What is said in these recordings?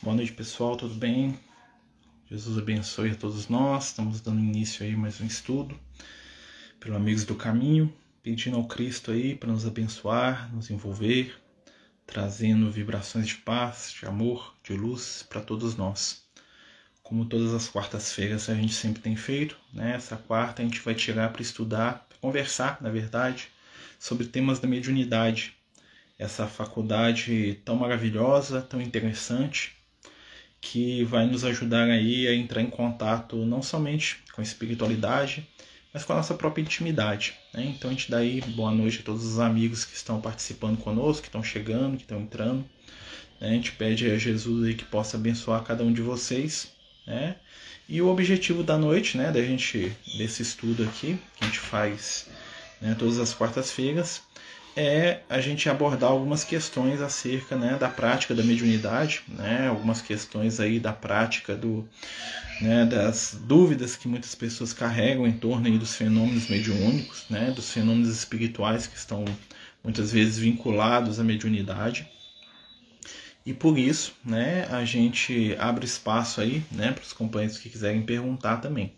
Boa noite, pessoal, tudo bem? Jesus abençoe a todos nós. Estamos dando início aí mais um estudo pelo Amigos do Caminho, pedindo ao Cristo aí para nos abençoar, nos envolver, trazendo vibrações de paz, de amor, de luz para todos nós. Como todas as quartas-feiras a gente sempre tem feito, né? Essa quarta a gente vai tirar para estudar, pra conversar, na verdade, sobre temas da mediunidade. Essa faculdade tão maravilhosa, tão interessante, que vai nos ajudar aí a entrar em contato não somente com a espiritualidade, mas com a nossa própria intimidade. Né? Então a gente dá aí boa noite a todos os amigos que estão participando conosco, que estão chegando, que estão entrando. Né? A gente pede a Jesus aí que possa abençoar cada um de vocês. Né? E o objetivo da noite, né, da gente desse estudo aqui que a gente faz né, todas as quartas-feiras, é a gente abordar algumas questões acerca né, da prática da mediunidade, né, algumas questões aí da prática do, né, das dúvidas que muitas pessoas carregam em torno aí dos fenômenos mediúnicos, né, dos fenômenos espirituais que estão muitas vezes vinculados à mediunidade. E por isso, né, a gente abre espaço aí, né, para os companheiros que quiserem perguntar também.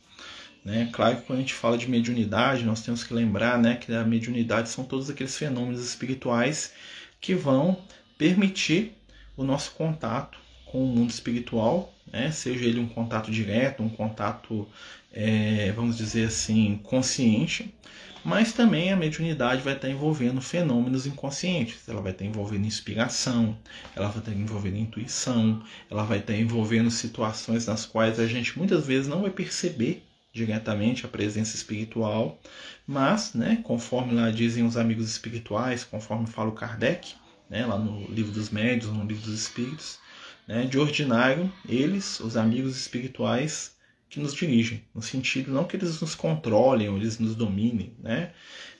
Né? Claro que quando a gente fala de mediunidade, nós temos que lembrar né, que a mediunidade são todos aqueles fenômenos espirituais que vão permitir o nosso contato com o mundo espiritual, né? seja ele um contato direto, um contato, é, vamos dizer assim, consciente, mas também a mediunidade vai estar envolvendo fenômenos inconscientes. Ela vai estar envolvendo inspiração, ela vai estar envolvendo intuição, ela vai estar envolvendo situações nas quais a gente muitas vezes não vai perceber diretamente a presença espiritual, mas, né, conforme lá dizem os amigos espirituais, conforme fala o Kardec, né, lá no livro dos médios, no livro dos espíritos, né, de ordinário, eles, os amigos espirituais, que nos dirigem, no sentido não que eles nos controlem ou eles nos dominem, né,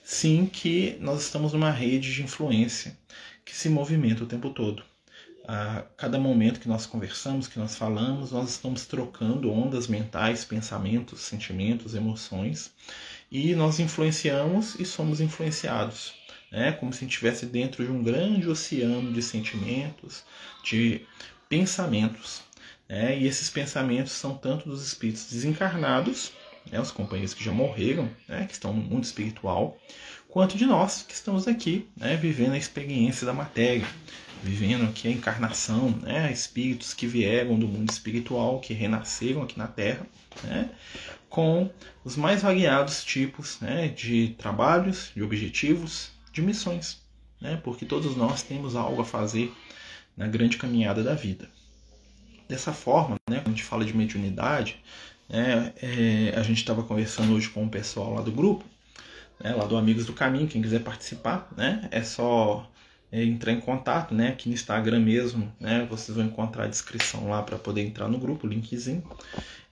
sim que nós estamos numa rede de influência que se movimenta o tempo todo a cada momento que nós conversamos, que nós falamos, nós estamos trocando ondas mentais, pensamentos, sentimentos, emoções, e nós influenciamos e somos influenciados, né? como se estivesse dentro de um grande oceano de sentimentos, de pensamentos. Né? E esses pensamentos são tanto dos espíritos desencarnados, né? os companheiros que já morreram, né? que estão no mundo espiritual, quanto de nós que estamos aqui, né? vivendo a experiência da matéria, vivendo aqui a encarnação, né? espíritos que vieram do mundo espiritual, que renasceram aqui na Terra, né? com os mais variados tipos né? de trabalhos, de objetivos, de missões, né? porque todos nós temos algo a fazer na grande caminhada da vida. Dessa forma, né? quando a gente fala de mediunidade, né? É, a gente estava conversando hoje com o pessoal lá do grupo, né? lá do Amigos do Caminho, quem quiser participar, né? é só é, entrar em contato, né? Aqui no Instagram mesmo, né? Vocês vão encontrar a descrição lá para poder entrar no grupo, o linkzinho.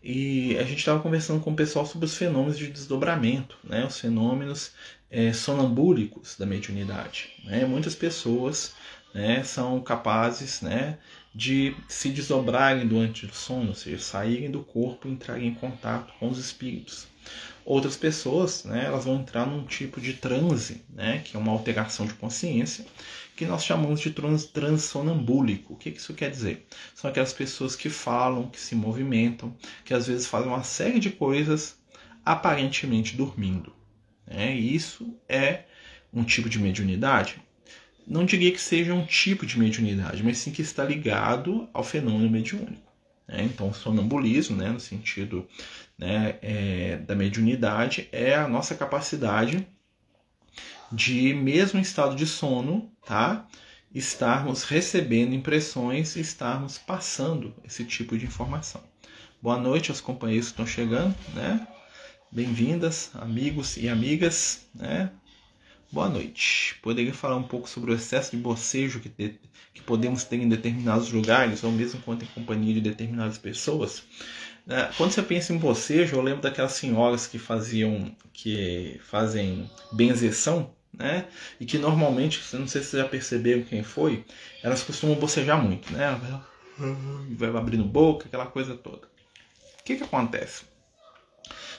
E a gente estava conversando com o pessoal sobre os fenômenos de desdobramento, né? Os fenômenos é, sonambúlicos da mediunidade. Né? Muitas pessoas né, são capazes né, de se desdobrarem durante o sono, ou seja, saírem do corpo e entrarem em contato com os espíritos. Outras pessoas, né, elas vão entrar num tipo de transe, né, que é uma alteração de consciência, que nós chamamos de trans, transonambúlico. O que isso quer dizer? São aquelas pessoas que falam, que se movimentam, que às vezes fazem uma série de coisas aparentemente dormindo. Né? E isso é um tipo de mediunidade? Não diria que seja um tipo de mediunidade, mas sim que está ligado ao fenômeno mediúnico. Né? Então, o sonambulismo, né, no sentido né, é, da mediunidade, é a nossa capacidade de, mesmo estado de sono, tá? estarmos recebendo impressões e estarmos passando esse tipo de informação. Boa noite aos companheiros que estão chegando, né? Bem-vindas, amigos e amigas, né? Boa noite. Poderia falar um pouco sobre o excesso de bocejo que, te, que podemos ter em determinados lugares, ou mesmo quando em companhia de determinadas pessoas? Né? Quando você pensa em bocejo, eu lembro daquelas senhoras que faziam, que fazem benzeção, né? E que normalmente, não sei se vocês já perceberam quem foi, elas costumam bocejar muito, né? Vai abrindo boca, aquela coisa toda. O que que acontece?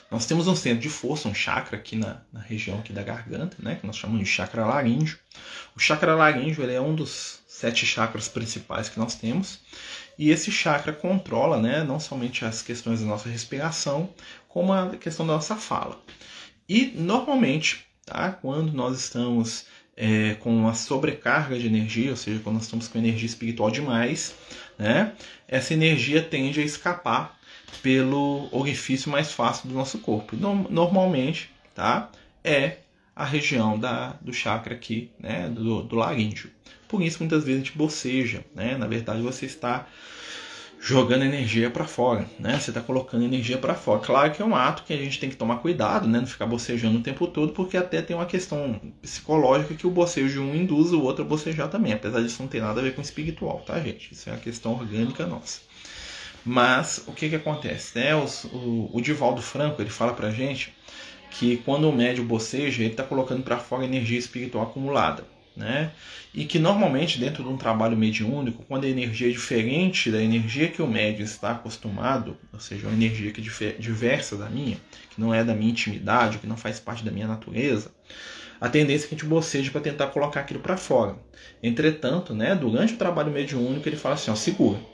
Nós temos um centro de força, um chakra aqui na, na região aqui da garganta, né? Que nós chamamos de chakra laríngeo. O chakra laríngeo ele é um dos sete chakras principais que nós temos. E esse chakra controla, né, não somente as questões da nossa respiração, como a questão da nossa fala. E normalmente, tá, quando nós estamos é, com uma sobrecarga de energia, ou seja, quando nós estamos com energia espiritual demais, né, essa energia tende a escapar pelo orifício mais fácil do nosso corpo. Normalmente, tá, é a região da, do chakra aqui, né, do, do laríngeo. Por isso, muitas vezes a gente boceja, né? Na verdade, você está jogando energia para fora, né? Você está colocando energia para fora. Claro que é um ato que a gente tem que tomar cuidado, né? Não ficar bocejando o tempo todo, porque até tem uma questão psicológica que o bocejo um induz o outro a bocejar também, apesar disso não ter nada a ver com espiritual, tá, gente? Isso é uma questão orgânica nossa. Mas o que que acontece, né? O, o Divaldo Franco ele fala pra gente que quando o médio boceja, ele está colocando para fora energia espiritual acumulada. Né? E que normalmente dentro de um trabalho mediúnico, quando a energia é diferente da energia que o médium está acostumado, ou seja, uma energia que é diversa da minha, que não é da minha intimidade, que não faz parte da minha natureza, a tendência é que a gente boceje para tentar colocar aquilo para fora. Entretanto, né, durante o trabalho mediúnico, ele fala assim: ó, segura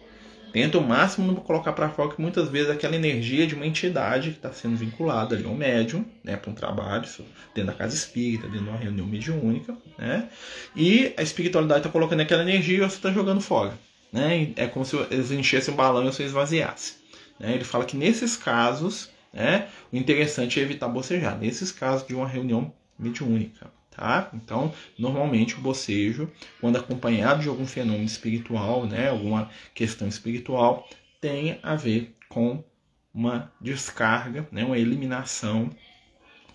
Tenta o máximo não colocar para fora que muitas vezes aquela energia de uma entidade que está sendo vinculada ali ao médium, né, para um trabalho, dentro da casa espírita, dentro de uma reunião mediúnica, né? E a espiritualidade está colocando aquela energia e você está jogando fora, né? É como se eles enchessem um balão e você esvaziasse. Né? Ele fala que nesses casos, né, o interessante é evitar bocejar. Nesses casos de uma reunião mediúnica, Tá? Então, normalmente o bocejo, quando acompanhado de algum fenômeno espiritual, né, alguma questão espiritual, tem a ver com uma descarga, né, uma eliminação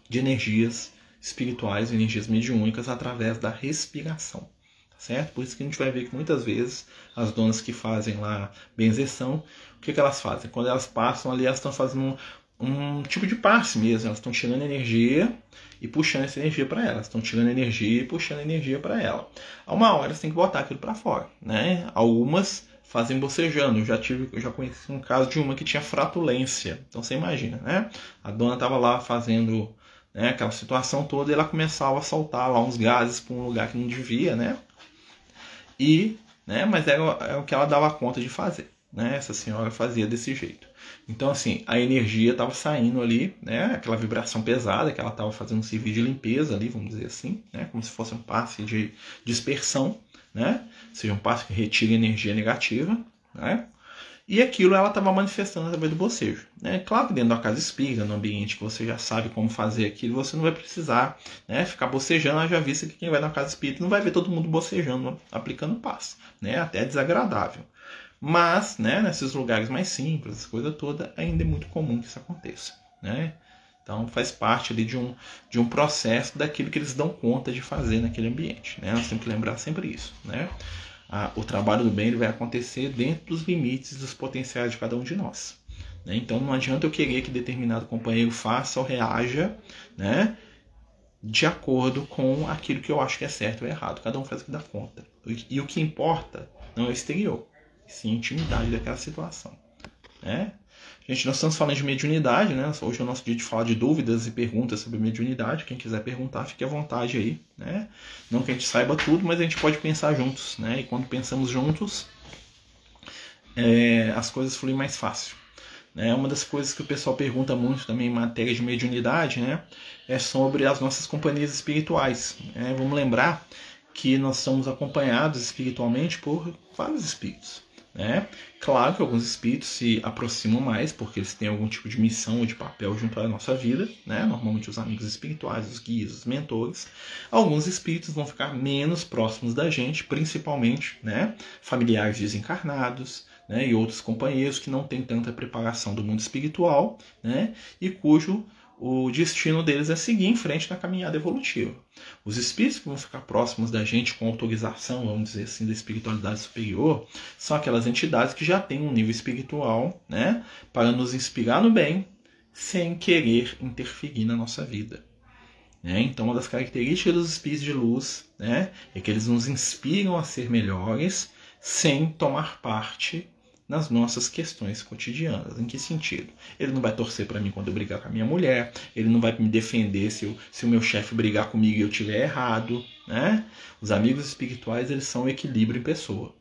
de energias espirituais, energias mediúnicas através da respiração. Tá certo? Por isso que a gente vai ver que muitas vezes as donas que fazem lá benzeção, o que, que elas fazem? Quando elas passam ali, elas estão fazendo um tipo de passe mesmo. Elas estão tirando energia e puxando essa energia para elas. Estão tirando energia e puxando energia para ela. A uma hora você tem que botar aquilo para fora, né? Algumas fazem bocejando. Eu já tive, eu já conheci um caso de uma que tinha fratulência. Então você imagina, né? A dona estava lá fazendo né, aquela situação toda e ela começava a soltar lá uns gases para um lugar que não devia, né? E, né? Mas era, era o que ela dava conta de fazer, né? Essa senhora fazia desse jeito. Então, assim, a energia estava saindo ali, né? Aquela vibração pesada que ela estava fazendo um serviço de limpeza ali, vamos dizer assim, né? Como se fosse um passe de dispersão, né? Ou seja, um passe que retira energia negativa, né? E aquilo ela estava manifestando através do bocejo. Né? Claro que dentro da casa espírita, no ambiente que você já sabe como fazer aquilo, você não vai precisar né, ficar bocejando. Já vista que quem vai na casa espírita não vai ver todo mundo bocejando, aplicando passo. Né? Até desagradável. Mas, né, nesses lugares mais simples, essa coisa toda, ainda é muito comum que isso aconteça, né? Então faz parte ali de um, de um processo daquilo que eles dão conta de fazer naquele ambiente, né? Nós temos que lembrar sempre isso, né? o trabalho do bem ele vai acontecer dentro dos limites dos potenciais de cada um de nós. Né? Então não adianta eu querer que determinado companheiro faça ou reaja, né? De acordo com aquilo que eu acho que é certo ou errado. Cada um faz o que dá conta. E o que importa não é o exterior sim intimidade daquela situação. Né? Gente, nós estamos falando de mediunidade, né? Hoje é o nosso dia de falar de dúvidas e perguntas sobre mediunidade. Quem quiser perguntar, fique à vontade aí, né? Não que a gente saiba tudo, mas a gente pode pensar juntos, né? E quando pensamos juntos, é, as coisas fluem mais fácil. Né? Uma das coisas que o pessoal pergunta muito também em matéria de mediunidade, né? É sobre as nossas companhias espirituais. Né? Vamos lembrar que nós somos acompanhados espiritualmente por vários espíritos. Né? Claro que alguns espíritos se aproximam mais porque eles têm algum tipo de missão ou de papel junto à nossa vida, né? normalmente os amigos espirituais, os guias, os mentores. Alguns espíritos vão ficar menos próximos da gente, principalmente né? familiares desencarnados, né? e outros companheiros que não têm tanta preparação do mundo espiritual né? e cujo o destino deles é seguir em frente na caminhada evolutiva. Os espíritos que vão ficar próximos da gente com autorização, vamos dizer assim, da espiritualidade superior, são aquelas entidades que já têm um nível espiritual, né, para nos inspirar no bem, sem querer interferir na nossa vida. Né? Então, uma das características dos espíritos de luz né, é que eles nos inspiram a ser melhores, sem tomar parte nas nossas questões cotidianas. Em que sentido? Ele não vai torcer para mim quando eu brigar com a minha mulher, ele não vai me defender se, eu, se o meu chefe brigar comigo e eu tiver errado. Né? Os amigos espirituais eles são equilíbrio em pessoa.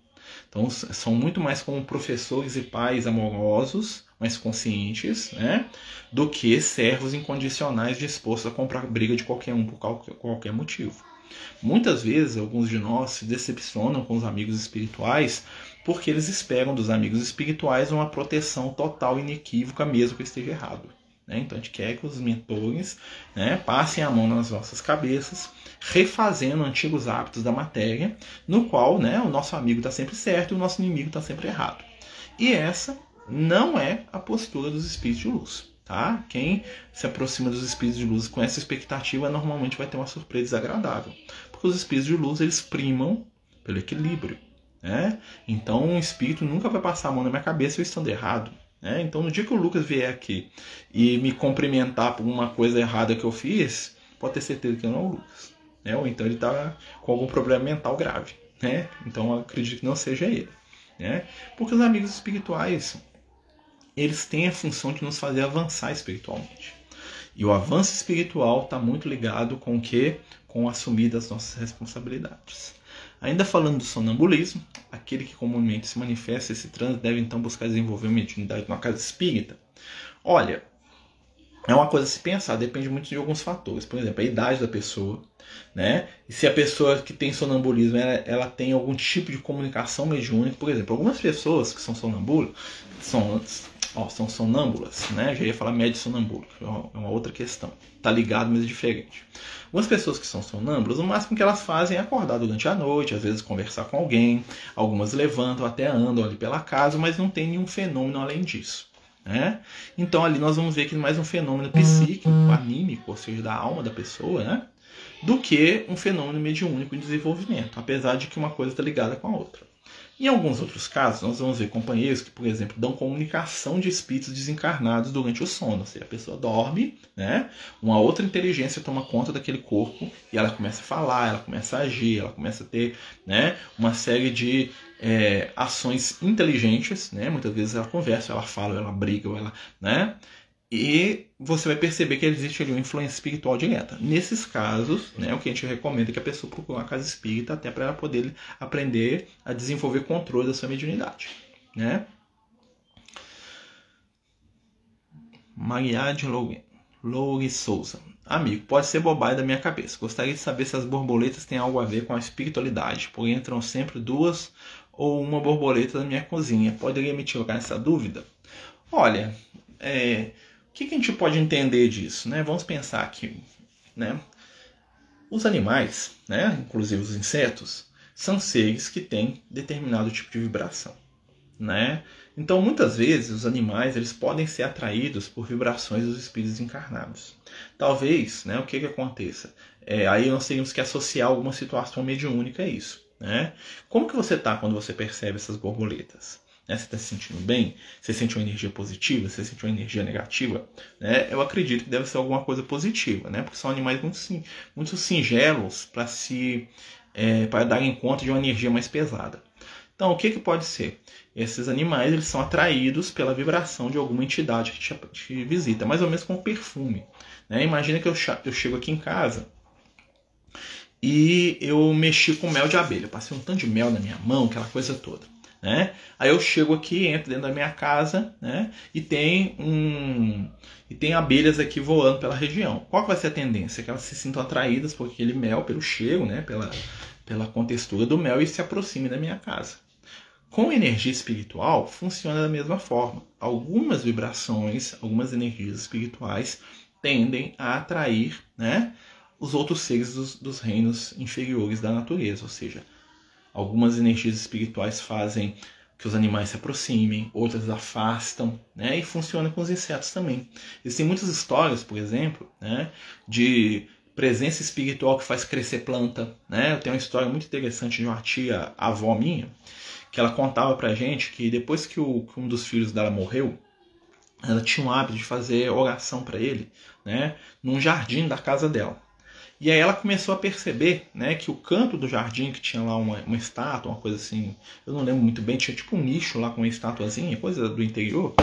Então são muito mais como professores e pais amorosos, mais conscientes, né? do que servos incondicionais dispostos a comprar briga de qualquer um por qualquer motivo. Muitas vezes, alguns de nós se decepcionam com os amigos espirituais porque eles esperam dos amigos espirituais uma proteção total inequívoca, mesmo que esteja errado. Né? Então a gente quer que os mentores né, passem a mão nas nossas cabeças, refazendo antigos hábitos da matéria, no qual né, o nosso amigo está sempre certo e o nosso inimigo está sempre errado. E essa não é a postura dos espíritos de luz. Tá? Quem se aproxima dos espíritos de luz com essa expectativa normalmente vai ter uma surpresa desagradável, porque os espíritos de luz eles primam pelo equilíbrio. Né? Então um espírito nunca vai passar a mão na minha cabeça eu estando errado. Né? Então no dia que o Lucas vier aqui e me cumprimentar por uma coisa errada que eu fiz, pode ter certeza que não é o Lucas. Né? Ou então ele está com algum problema mental grave. Né? Então acredito que não seja ele. Né? Porque os amigos espirituais eles têm a função de nos fazer avançar espiritualmente. E o avanço espiritual está muito ligado com o que? Com assumir das nossas responsabilidades. Ainda falando do sonambulismo, aquele que comumente se manifesta esse trânsito deve então buscar desenvolver uma mediunidade numa casa espírita. Olha, é uma coisa a se pensar, depende muito de alguns fatores. Por exemplo, a idade da pessoa, né? E se a pessoa que tem sonambulismo ela, ela tem algum tipo de comunicação mediúnica, por exemplo, algumas pessoas que são sonambulos são ó, são sonâmbulas, né? Já ia falar médio sonâmbulo, que é uma outra questão. Tá ligado, mas é diferente. Algumas pessoas que são sonâmbulas, o máximo que elas fazem é acordar durante a noite, às vezes conversar com alguém, algumas levantam, até andam ali pela casa, mas não tem nenhum fenômeno além disso. Né? Então ali nós vamos ver que mais um fenômeno psíquico, anímico, ou seja, da alma da pessoa, né? do que um fenômeno mediúnico em desenvolvimento, apesar de que uma coisa está ligada com a outra. Em alguns outros casos, nós vamos ver companheiros que, por exemplo, dão comunicação de espíritos desencarnados durante o sono. Ou seja, a pessoa dorme, né? uma outra inteligência toma conta daquele corpo e ela começa a falar, ela começa a agir, ela começa a ter né, uma série de é, ações inteligentes. Né? Muitas vezes ela conversa, ela fala, ela briga, ela, né? E você vai perceber que existe ali uma influência espiritual direta. Nesses casos, né, o que a gente recomenda é que a pessoa procure uma casa espírita até para ela poder aprender a desenvolver controle da sua mediunidade. Né? Mariade Loure Souza. Amigo, pode ser bobagem da minha cabeça. Gostaria de saber se as borboletas têm algo a ver com a espiritualidade, porque entram sempre duas ou uma borboleta na minha cozinha. Poderia me tirar essa dúvida? Olha, é, o que, que a gente pode entender disso? Né? Vamos pensar aqui. Né? Os animais, né, inclusive os insetos, são seres que têm determinado tipo de vibração. Né? Então, muitas vezes, os animais eles podem ser atraídos por vibrações dos espíritos encarnados. Talvez, né, o que, que aconteça? É, aí nós teríamos que associar alguma situação mediúnica a isso. Né? Como que você está quando você percebe essas borboletas? Né? Você está se sentindo bem? Você sente uma energia positiva? Você sente uma energia negativa? Né? Eu acredito que deve ser alguma coisa positiva, né? porque são animais muito, muito singelos para se é, para darem conta de uma energia mais pesada. Então, o que, que pode ser? Esses animais eles são atraídos pela vibração de alguma entidade que te, te visita, mais ou menos como perfume. Né? Imagina que eu, eu chego aqui em casa e eu mexi com mel de abelha, passei um tanto de mel na minha mão, aquela coisa toda. Né? Aí eu chego aqui, entro dentro da minha casa, né? E tem um e tem abelhas aqui voando pela região. Qual vai ser a tendência? Que elas se sintam atraídas por aquele mel, pelo cheiro, né? Pela, pela contextura do mel e se aproximem da minha casa. Com energia espiritual, funciona da mesma forma. Algumas vibrações, algumas energias espirituais tendem a atrair né, os outros seres dos, dos reinos inferiores da natureza, ou seja, Algumas energias espirituais fazem que os animais se aproximem, outras afastam, né? E funciona com os insetos também. Existem muitas histórias, por exemplo, né, de presença espiritual que faz crescer planta, né? Eu tenho uma história muito interessante de uma tia avó minha, que ela contava pra gente que depois que, o, que um dos filhos dela morreu, ela tinha o hábito de fazer oração para ele, né, num jardim da casa dela. E aí ela começou a perceber né, que o canto do jardim, que tinha lá uma, uma estátua, uma coisa assim, eu não lembro muito bem, tinha tipo um nicho lá com uma estatuazinha, coisa do interior,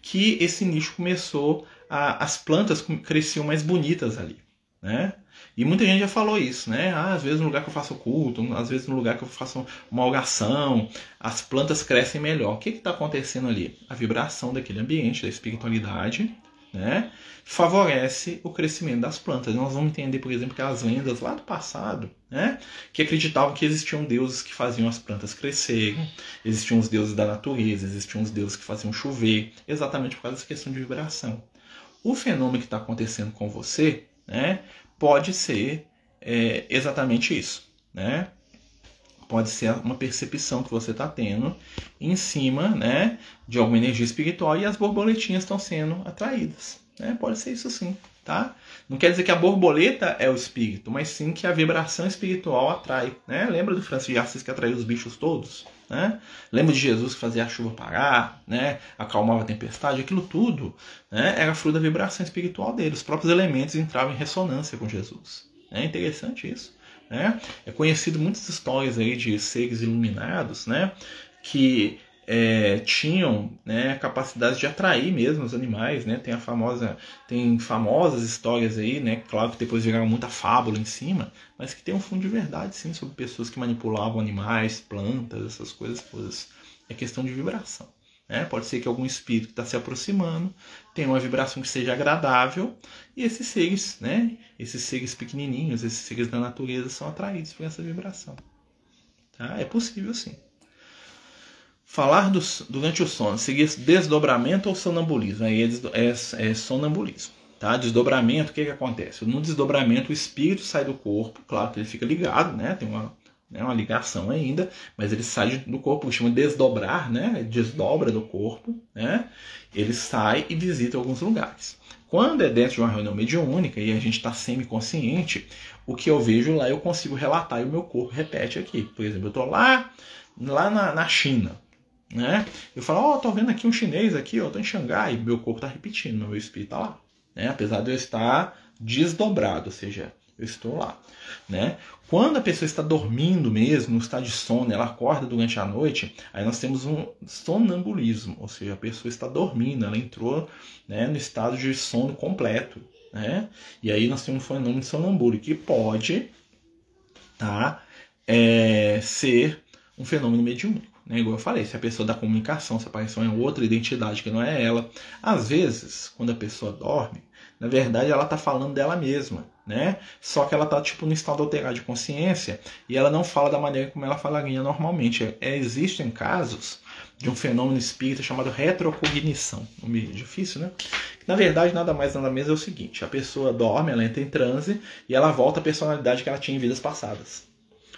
que esse nicho começou a. as plantas cresciam mais bonitas ali. Né? E muita gente já falou isso, né? Ah, às vezes no lugar que eu faço culto, às vezes no lugar que eu faço uma oração, as plantas crescem melhor. O que está acontecendo ali? A vibração daquele ambiente, da espiritualidade, né? favorece o crescimento das plantas. Nós vamos entender, por exemplo, aquelas lendas lá do passado, né? que acreditavam que existiam deuses que faziam as plantas crescerem, existiam os deuses da natureza, existiam os deuses que faziam chover, exatamente por causa dessa questão de vibração. O fenômeno que está acontecendo com você né, pode ser é, exatamente isso. Né? Pode ser uma percepção que você está tendo em cima né, de alguma energia espiritual e as borboletinhas estão sendo atraídas. Né? Pode ser isso sim. Tá? Não quer dizer que a borboleta é o espírito, mas sim que a vibração espiritual atrai. Né? Lembra do Francisco de Assis que atraiu os bichos todos? Né? Lembra de Jesus que fazia a chuva parar, né? acalmava a tempestade? Aquilo tudo né? era fruto da vibração espiritual dele. Os próprios elementos entravam em ressonância com Jesus. É interessante isso. Né? É conhecido muitas histórias aí de seres iluminados né? que é, tinham né, a capacidade de atrair mesmo os animais, né? Tem a famosa, tem famosas histórias aí, né? Claro que depois viraram muita fábula em cima, mas que tem um fundo de verdade, sim, sobre pessoas que manipulavam animais, plantas, essas coisas todas. É questão de vibração. Né? Pode ser que algum espírito está se aproximando tenha uma vibração que seja agradável e esses seres, né? Esses seres pequenininhos, esses seres da natureza são atraídos por essa vibração. Tá? É possível sim. Falar do, durante o sono, seguir desdobramento ou sonambulismo? Aí é, é, é sonambulismo. Tá? Desdobramento, o que, que acontece? No desdobramento, o espírito sai do corpo, claro que ele fica ligado, né? tem uma, né, uma ligação ainda, mas ele sai do corpo, chama de desdobrar, né? desdobra do corpo, né? ele sai e visita alguns lugares. Quando é dentro de uma reunião mediúnica e a gente está semi-consciente, o que eu vejo lá eu consigo relatar e o meu corpo repete aqui. Por exemplo, eu estou lá, lá na, na China, né? Eu falo, ó, oh, tô vendo aqui um chinês aqui, ó, tô em Xangai, meu corpo tá repetindo, meu espírito tá lá, né? Apesar de eu estar desdobrado, ou seja, eu estou lá, né? Quando a pessoa está dormindo mesmo, estado de sono, ela acorda durante a noite, aí nós temos um sonambulismo, ou seja, a pessoa está dormindo, ela entrou né, no estado de sono completo, né? E aí nós temos um fenômeno de sonambúlico que pode, tá, é, ser um fenômeno mediúnico. Né? Igual eu falei, se a pessoa da comunicação, se apareceu em outra identidade que não é ela. Às vezes, quando a pessoa dorme, na verdade ela está falando dela mesma, né? Só que ela está tipo no estado alterado de consciência e ela não fala da maneira como ela falaria normalmente. É, existem casos de um fenômeno espírita chamado retrocognição. Nome difícil, né? Na verdade, nada mais nada menos é o seguinte: a pessoa dorme, ela entra em transe e ela volta à personalidade que ela tinha em vidas passadas.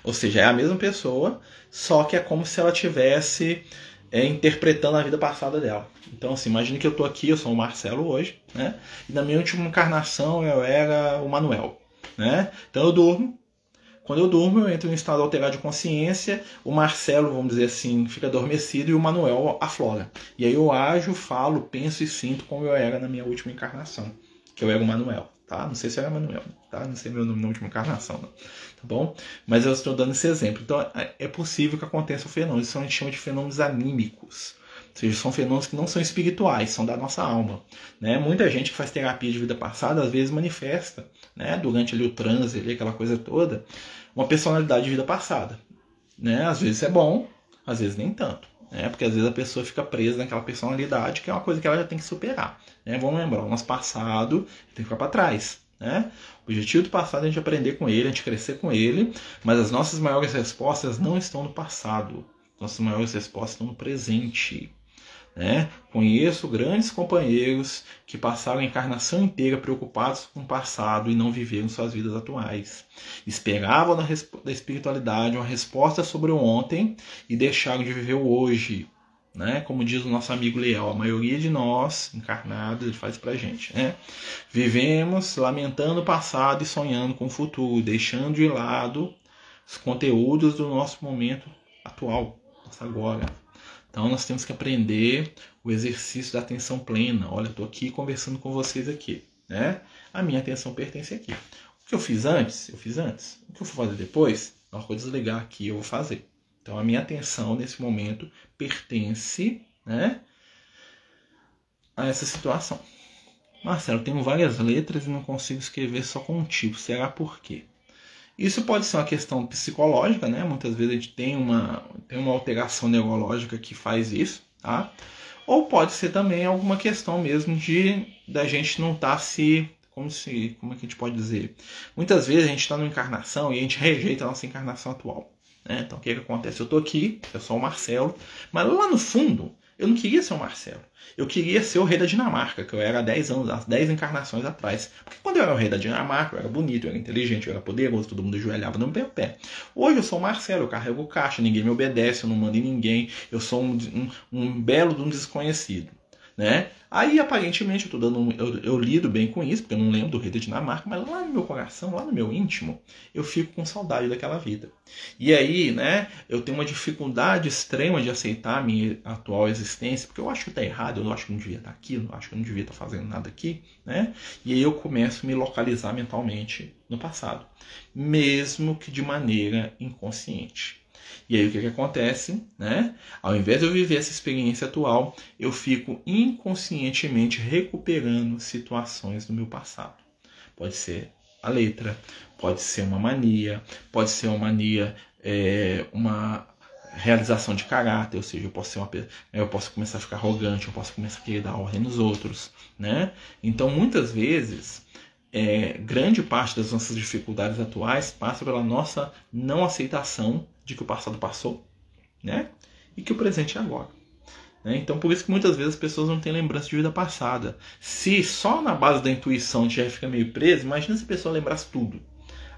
Ou seja, é a mesma pessoa, só que é como se ela tivesse é, interpretando a vida passada dela. Então, assim, imagine que eu estou aqui, eu sou o Marcelo hoje, né? E na minha última encarnação eu era o Manuel, né? Então eu durmo. Quando eu durmo, eu entro em estado alterado de consciência, o Marcelo, vamos dizer assim, fica adormecido e o Manuel aflora. E aí eu ajo, falo, penso e sinto como eu era na minha última encarnação, que eu era o Manuel tá? Não sei se era Manuel, tá? Não sei meu nome na última encarnação, não. tá bom? Mas eu estou dando esse exemplo. Então, é, é possível que aconteça o fenômeno. Isso a gente chama de fenômenos anímicos. Ou seja, são fenômenos que não são espirituais, são da nossa alma. Né? Muita gente que faz terapia de vida passada, às vezes manifesta, né? durante ali o transe, ali, aquela coisa toda, uma personalidade de vida passada. Né? Às vezes é bom, às vezes nem tanto. Né? Porque às vezes a pessoa fica presa naquela personalidade, que é uma coisa que ela já tem que superar. Né? Vamos lembrar, o nosso passado tem que ficar para trás. Né? O objetivo do passado é a gente aprender com ele, a gente crescer com ele, mas as nossas maiores respostas não estão no passado. Nossas maiores respostas estão no presente. Né? Conheço grandes companheiros que passaram a encarnação inteira preocupados com o passado e não viveram suas vidas atuais. Esperavam da espiritualidade uma resposta sobre o ontem e deixaram de viver o hoje. Né? Como diz o nosso amigo Leal, a maioria de nós, encarnados, ele faz pra gente. Né? Vivemos lamentando o passado e sonhando com o futuro, deixando de lado os conteúdos do nosso momento atual, nosso agora. Então nós temos que aprender o exercício da atenção plena. Olha, estou aqui conversando com vocês aqui, né? A minha atenção pertence aqui. O que eu fiz antes, eu fiz antes. O que eu vou fazer depois, na hora que desligar aqui, eu vou fazer. Então a minha atenção nesse momento pertence né, a essa situação. Marcelo, tenho várias letras e não consigo escrever só com um tipo. Será por quê? Isso pode ser uma questão psicológica, né? Muitas vezes a gente tem uma, tem uma alteração neurológica que faz isso, tá? Ou pode ser também alguma questão mesmo de da gente não estar tá se como se como é que a gente pode dizer? Muitas vezes a gente está numa encarnação e a gente rejeita a nossa encarnação atual. Né? Então o que, que acontece? Eu estou aqui, eu sou o Marcelo, mas lá no fundo eu não queria ser o Marcelo. Eu queria ser o rei da Dinamarca, que eu era há 10 anos, 10 encarnações atrás. Porque quando eu era o rei da Dinamarca, eu era bonito, eu era inteligente, eu era poderoso, todo mundo ajoelhava no meu pé. Hoje eu sou o Marcelo, eu carrego caixa, ninguém me obedece, eu não mando em ninguém, eu sou um, um, um belo de um desconhecido né? Aí aparentemente eu tô dando, eu, eu, lido bem com isso, porque eu não lembro do rei da Dinamarca, mas lá no meu coração, lá no meu íntimo, eu fico com saudade daquela vida. E aí, né, eu tenho uma dificuldade extrema de aceitar a minha atual existência, porque eu acho que tá errado, eu acho que não devia estar tá aqui, eu acho que eu não devia estar tá fazendo nada aqui, né? E aí eu começo a me localizar mentalmente no passado, mesmo que de maneira inconsciente. E aí o que, que acontece? Né? Ao invés de eu viver essa experiência atual, eu fico inconscientemente recuperando situações do meu passado. Pode ser a letra, pode ser uma mania, pode ser uma mania, é, uma realização de caráter, ou seja, eu posso ser uma eu posso começar a ficar arrogante, eu posso começar a querer dar ordem nos outros, né? Então, muitas vezes, é, grande parte das nossas dificuldades atuais passa pela nossa não aceitação de que o passado passou, né? E que o presente é agora. Né? Então, por isso que muitas vezes as pessoas não têm lembrança de vida passada. Se só na base da intuição já fica meio preso, imagina se a pessoa lembrasse tudo.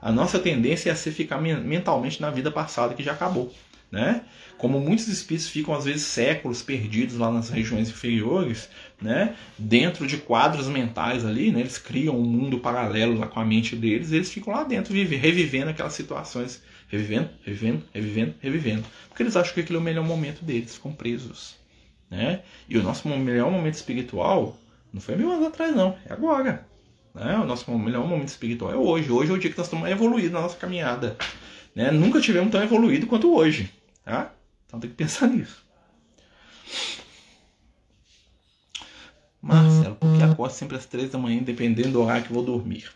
A nossa tendência é se ficar mentalmente na vida passada que já acabou. Né? Como muitos espíritos ficam às vezes séculos perdidos lá nas regiões inferiores, né? Dentro de quadros mentais ali, né? Eles criam um mundo paralelo lá com a mente deles, eles ficam lá dentro revivendo aquelas situações revivendo, revivendo, revivendo, revivendo. Porque eles acham que aquele é o melhor momento deles, ficam presos. Né? E o nosso melhor momento espiritual não foi mil anos atrás, não, é agora. Né? O nosso melhor momento espiritual é hoje. Hoje é o dia que nós estamos evoluídos na nossa caminhada. Né? Nunca tivemos tão evoluído quanto hoje. Tá? Então tem que pensar nisso. Marcelo, por que acordo sempre às três da manhã, dependendo do horário que vou dormir?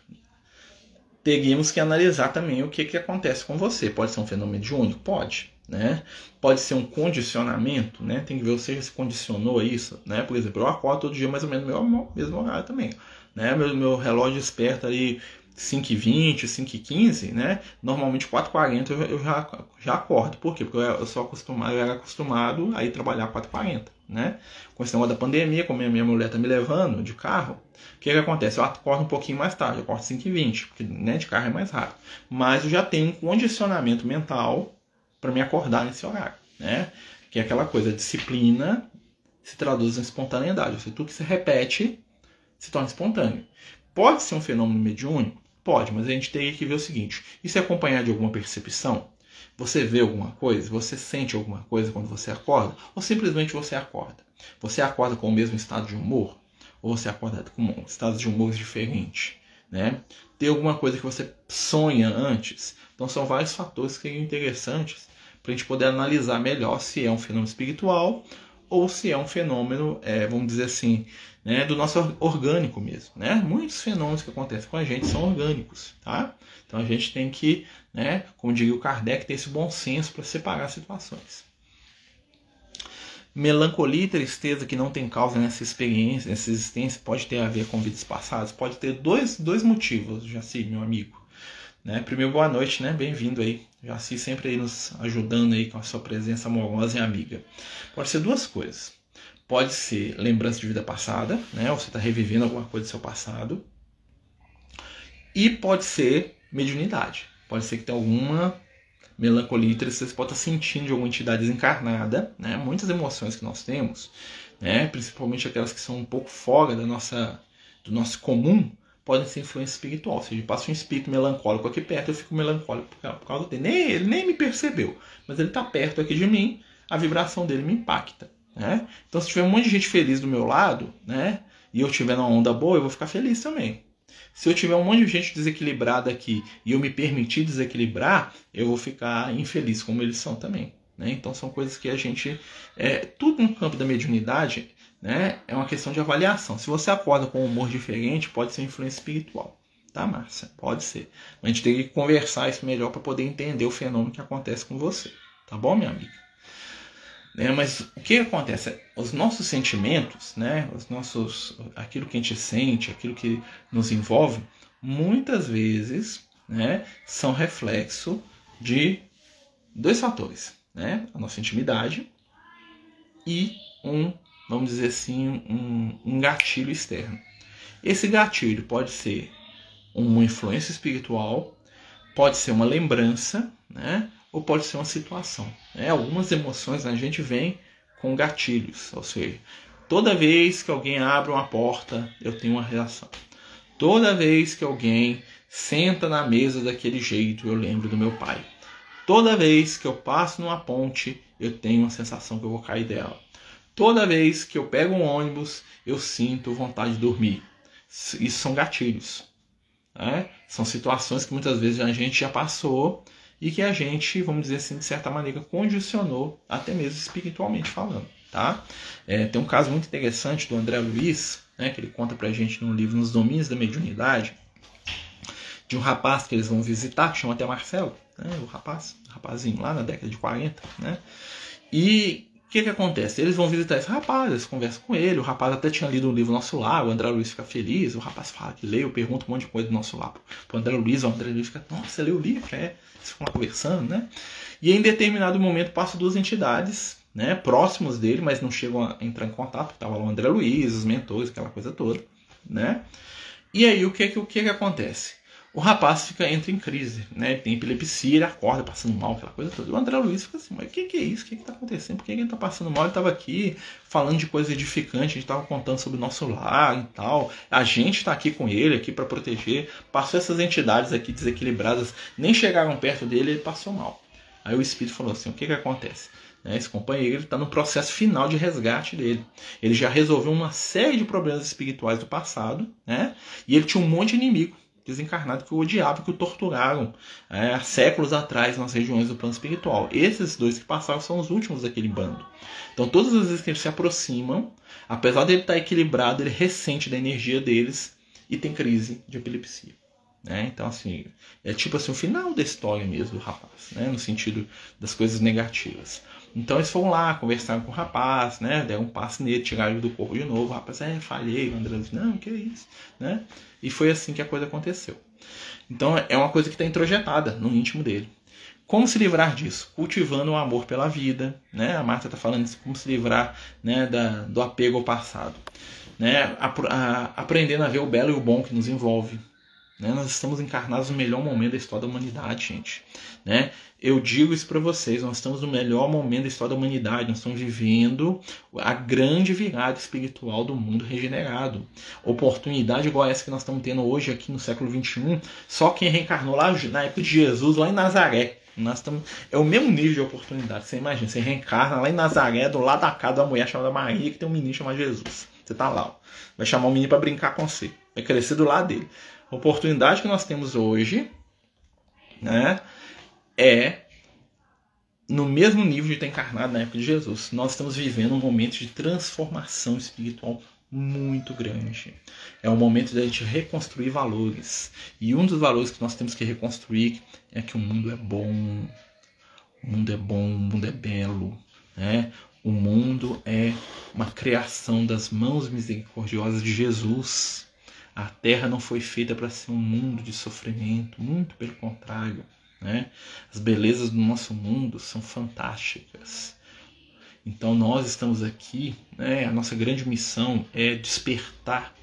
teríamos que analisar também o que, que acontece com você. Pode ser um fenômeno de único? Pode. Né? Pode ser um condicionamento, né? Tem que ver se se condicionou a isso, né? Por exemplo, eu acordo todo dia mais ou menos no mesmo horário também, né? Meu, meu relógio desperta ali 5h20, 5h15, né? Normalmente 4h40 eu, já, já acordo. Por quê? Porque eu, sou acostumado, eu era acostumado a ir trabalhar 4h40 né? Com esse negócio da pandemia, como a minha mulher tá me levando de carro, o que, que acontece? Eu acordo um pouquinho mais tarde, eu acordo 5 e 20 porque né, de carro é mais rápido. Mas eu já tenho um condicionamento mental para me acordar nesse horário, né? Que é aquela coisa, disciplina se traduz em espontaneidade. Ou seja, tudo que se repete se torna espontâneo. Pode ser um fenômeno mediúnico? Pode, mas a gente tem que ver o seguinte: isso é acompanhado de alguma percepção? Você vê alguma coisa? Você sente alguma coisa quando você acorda? Ou simplesmente você acorda? Você acorda com o mesmo estado de humor? Ou você acorda com estados de humor diferentes? Né? Tem alguma coisa que você sonha antes? Então são vários fatores que são interessantes para a gente poder analisar melhor se é um fenômeno espiritual ou se é um fenômeno, é, vamos dizer assim, né, do nosso orgânico mesmo. Né? Muitos fenômenos que acontecem com a gente são orgânicos. Tá? Então a gente tem que, né, como diria o Kardec, ter esse bom senso para separar situações. Melancolia e tristeza que não tem causa nessa experiência, nessa existência, pode ter a ver com vidas passadas? Pode ter dois, dois motivos, Jaci, meu amigo. Né? Primeiro, boa noite, né? Bem-vindo aí. Jaci sempre aí nos ajudando aí com a sua presença amorosa e amiga. Pode ser duas coisas. Pode ser lembrança de vida passada, né? Ou você está revivendo alguma coisa do seu passado. E pode ser mediunidade. Pode ser que tenha alguma melancolia, você pode estar sentindo de alguma entidade desencarnada, né? Muitas emoções que nós temos, né? Principalmente aquelas que são um pouco fora da nossa, do nosso comum, podem ser influência espiritual. Ou seja, passa um espírito melancólico aqui perto, eu fico melancólico por causa dele. Nem, ele nem me percebeu, mas ele está perto aqui de mim, a vibração dele me impacta. Né? Então, se tiver um monte de gente feliz do meu lado, né? E eu estiver numa onda boa, eu vou ficar feliz também. Se eu tiver um monte de gente desequilibrada aqui e eu me permitir desequilibrar, eu vou ficar infeliz como eles são também. Né? Então são coisas que a gente. É, tudo no campo da mediunidade né, é uma questão de avaliação. Se você acorda com um humor diferente, pode ser influência espiritual. Tá, Márcia? Pode ser. A gente tem que conversar isso melhor para poder entender o fenômeno que acontece com você. Tá bom, minha amiga? Né, mas o que acontece? Os nossos sentimentos, né, os nossos, aquilo que a gente sente, aquilo que nos envolve, muitas vezes né, são reflexo de dois fatores né? a nossa intimidade e um, vamos dizer assim, um, um gatilho externo. Esse gatilho pode ser uma influência espiritual, pode ser uma lembrança, né? ou pode ser uma situação. Né? Algumas emoções a gente vem com gatilhos, ou seja, toda vez que alguém abre uma porta, eu tenho uma reação. Toda vez que alguém senta na mesa daquele jeito, eu lembro do meu pai. Toda vez que eu passo numa ponte, eu tenho a sensação que eu vou cair dela. Toda vez que eu pego um ônibus, eu sinto vontade de dormir. Isso são gatilhos. Né? São situações que muitas vezes a gente já passou e que a gente, vamos dizer assim, de certa maneira, condicionou, até mesmo espiritualmente falando. Tá? É, tem um caso muito interessante do André Luiz, né, que ele conta pra gente no livro Nos Domínios da Mediunidade, de um rapaz que eles vão visitar, que chama até Marcelo, né, o rapaz, rapazinho lá na década de 40, né? E que, que acontece? Eles vão visitar esse rapaz, eles conversam com ele, o rapaz até tinha lido um livro Nosso Lar, o André Luiz fica feliz, o rapaz fala que leu, pergunta um monte de coisa do Nosso Lar pro André Luiz, o André Luiz fica, nossa, você leu o livro? É, eles ficam lá conversando, né? E em determinado momento passam duas entidades, né, próximos dele, mas não chegam a entrar em contato, porque tava lá o André Luiz, os mentores, aquela coisa toda, né? E aí o que que, o que, que acontece? O rapaz fica entra em crise, né? Tem epilepsia, ele acorda passando mal, aquela coisa toda. O André Luiz fica assim, mas o que, que, é isso? O que, está acontecendo? Por que, que ele está passando mal? Ele estava aqui falando de coisa edificante, a gente estava contando sobre o nosso lar e tal. A gente está aqui com ele, aqui para proteger. Passou essas entidades aqui desequilibradas, nem chegaram perto dele, ele passou mal. Aí o espírito falou assim: o que, que acontece? Né, esse companheiro está no processo final de resgate dele. Ele já resolveu uma série de problemas espirituais do passado, né? E ele tinha um monte de inimigo desencarnado que o odiavam, que o torturaram é, há séculos atrás nas regiões do plano espiritual. Esses dois que passaram são os últimos daquele bando. Então, todas as vezes que eles se aproximam, apesar dele estar equilibrado, ele ressente da energia deles e tem crise de epilepsia. Né? Então, assim, é tipo assim, o final da história mesmo do rapaz, né? no sentido das coisas negativas. Então eles foram lá, conversaram com o rapaz, né? Deram um passe nele, tiraram ele do corpo de novo. O rapaz, é, falhei. O André disse, não, que isso, né? E foi assim que a coisa aconteceu. Então é uma coisa que está introjetada no íntimo dele. Como se livrar disso? Cultivando o amor pela vida, né? A Marta está falando isso, como se livrar né, da, do apego ao passado. Né? A, a, aprendendo a ver o belo e o bom que nos envolve, né? Nós estamos encarnados no melhor momento da história da humanidade, gente. Né? Eu digo isso para vocês, nós estamos no melhor momento da história da humanidade, nós estamos vivendo a grande virada espiritual do mundo regenerado. Oportunidade igual essa que nós estamos tendo hoje aqui no século XXI, só quem reencarnou lá na época de Jesus, lá em Nazaré. Nós estamos, é o mesmo nível de oportunidade. Você imagina, você reencarna lá em Nazaré, do lado da casa da mulher chamada Maria, que tem um menino chamado Jesus. Você tá lá, ó. vai chamar o menino para brincar com você, vai crescer do lado dele oportunidade que nós temos hoje né, é no mesmo nível de estar encarnado na época de Jesus. Nós estamos vivendo um momento de transformação espiritual muito grande. É o momento da gente reconstruir valores. E um dos valores que nós temos que reconstruir é que o mundo é bom. O mundo é bom, o mundo é belo. Né? O mundo é uma criação das mãos misericordiosas de Jesus. A terra não foi feita para ser um mundo de sofrimento, muito pelo contrário. Né? As belezas do nosso mundo são fantásticas. Então nós estamos aqui, né? a nossa grande missão é despertar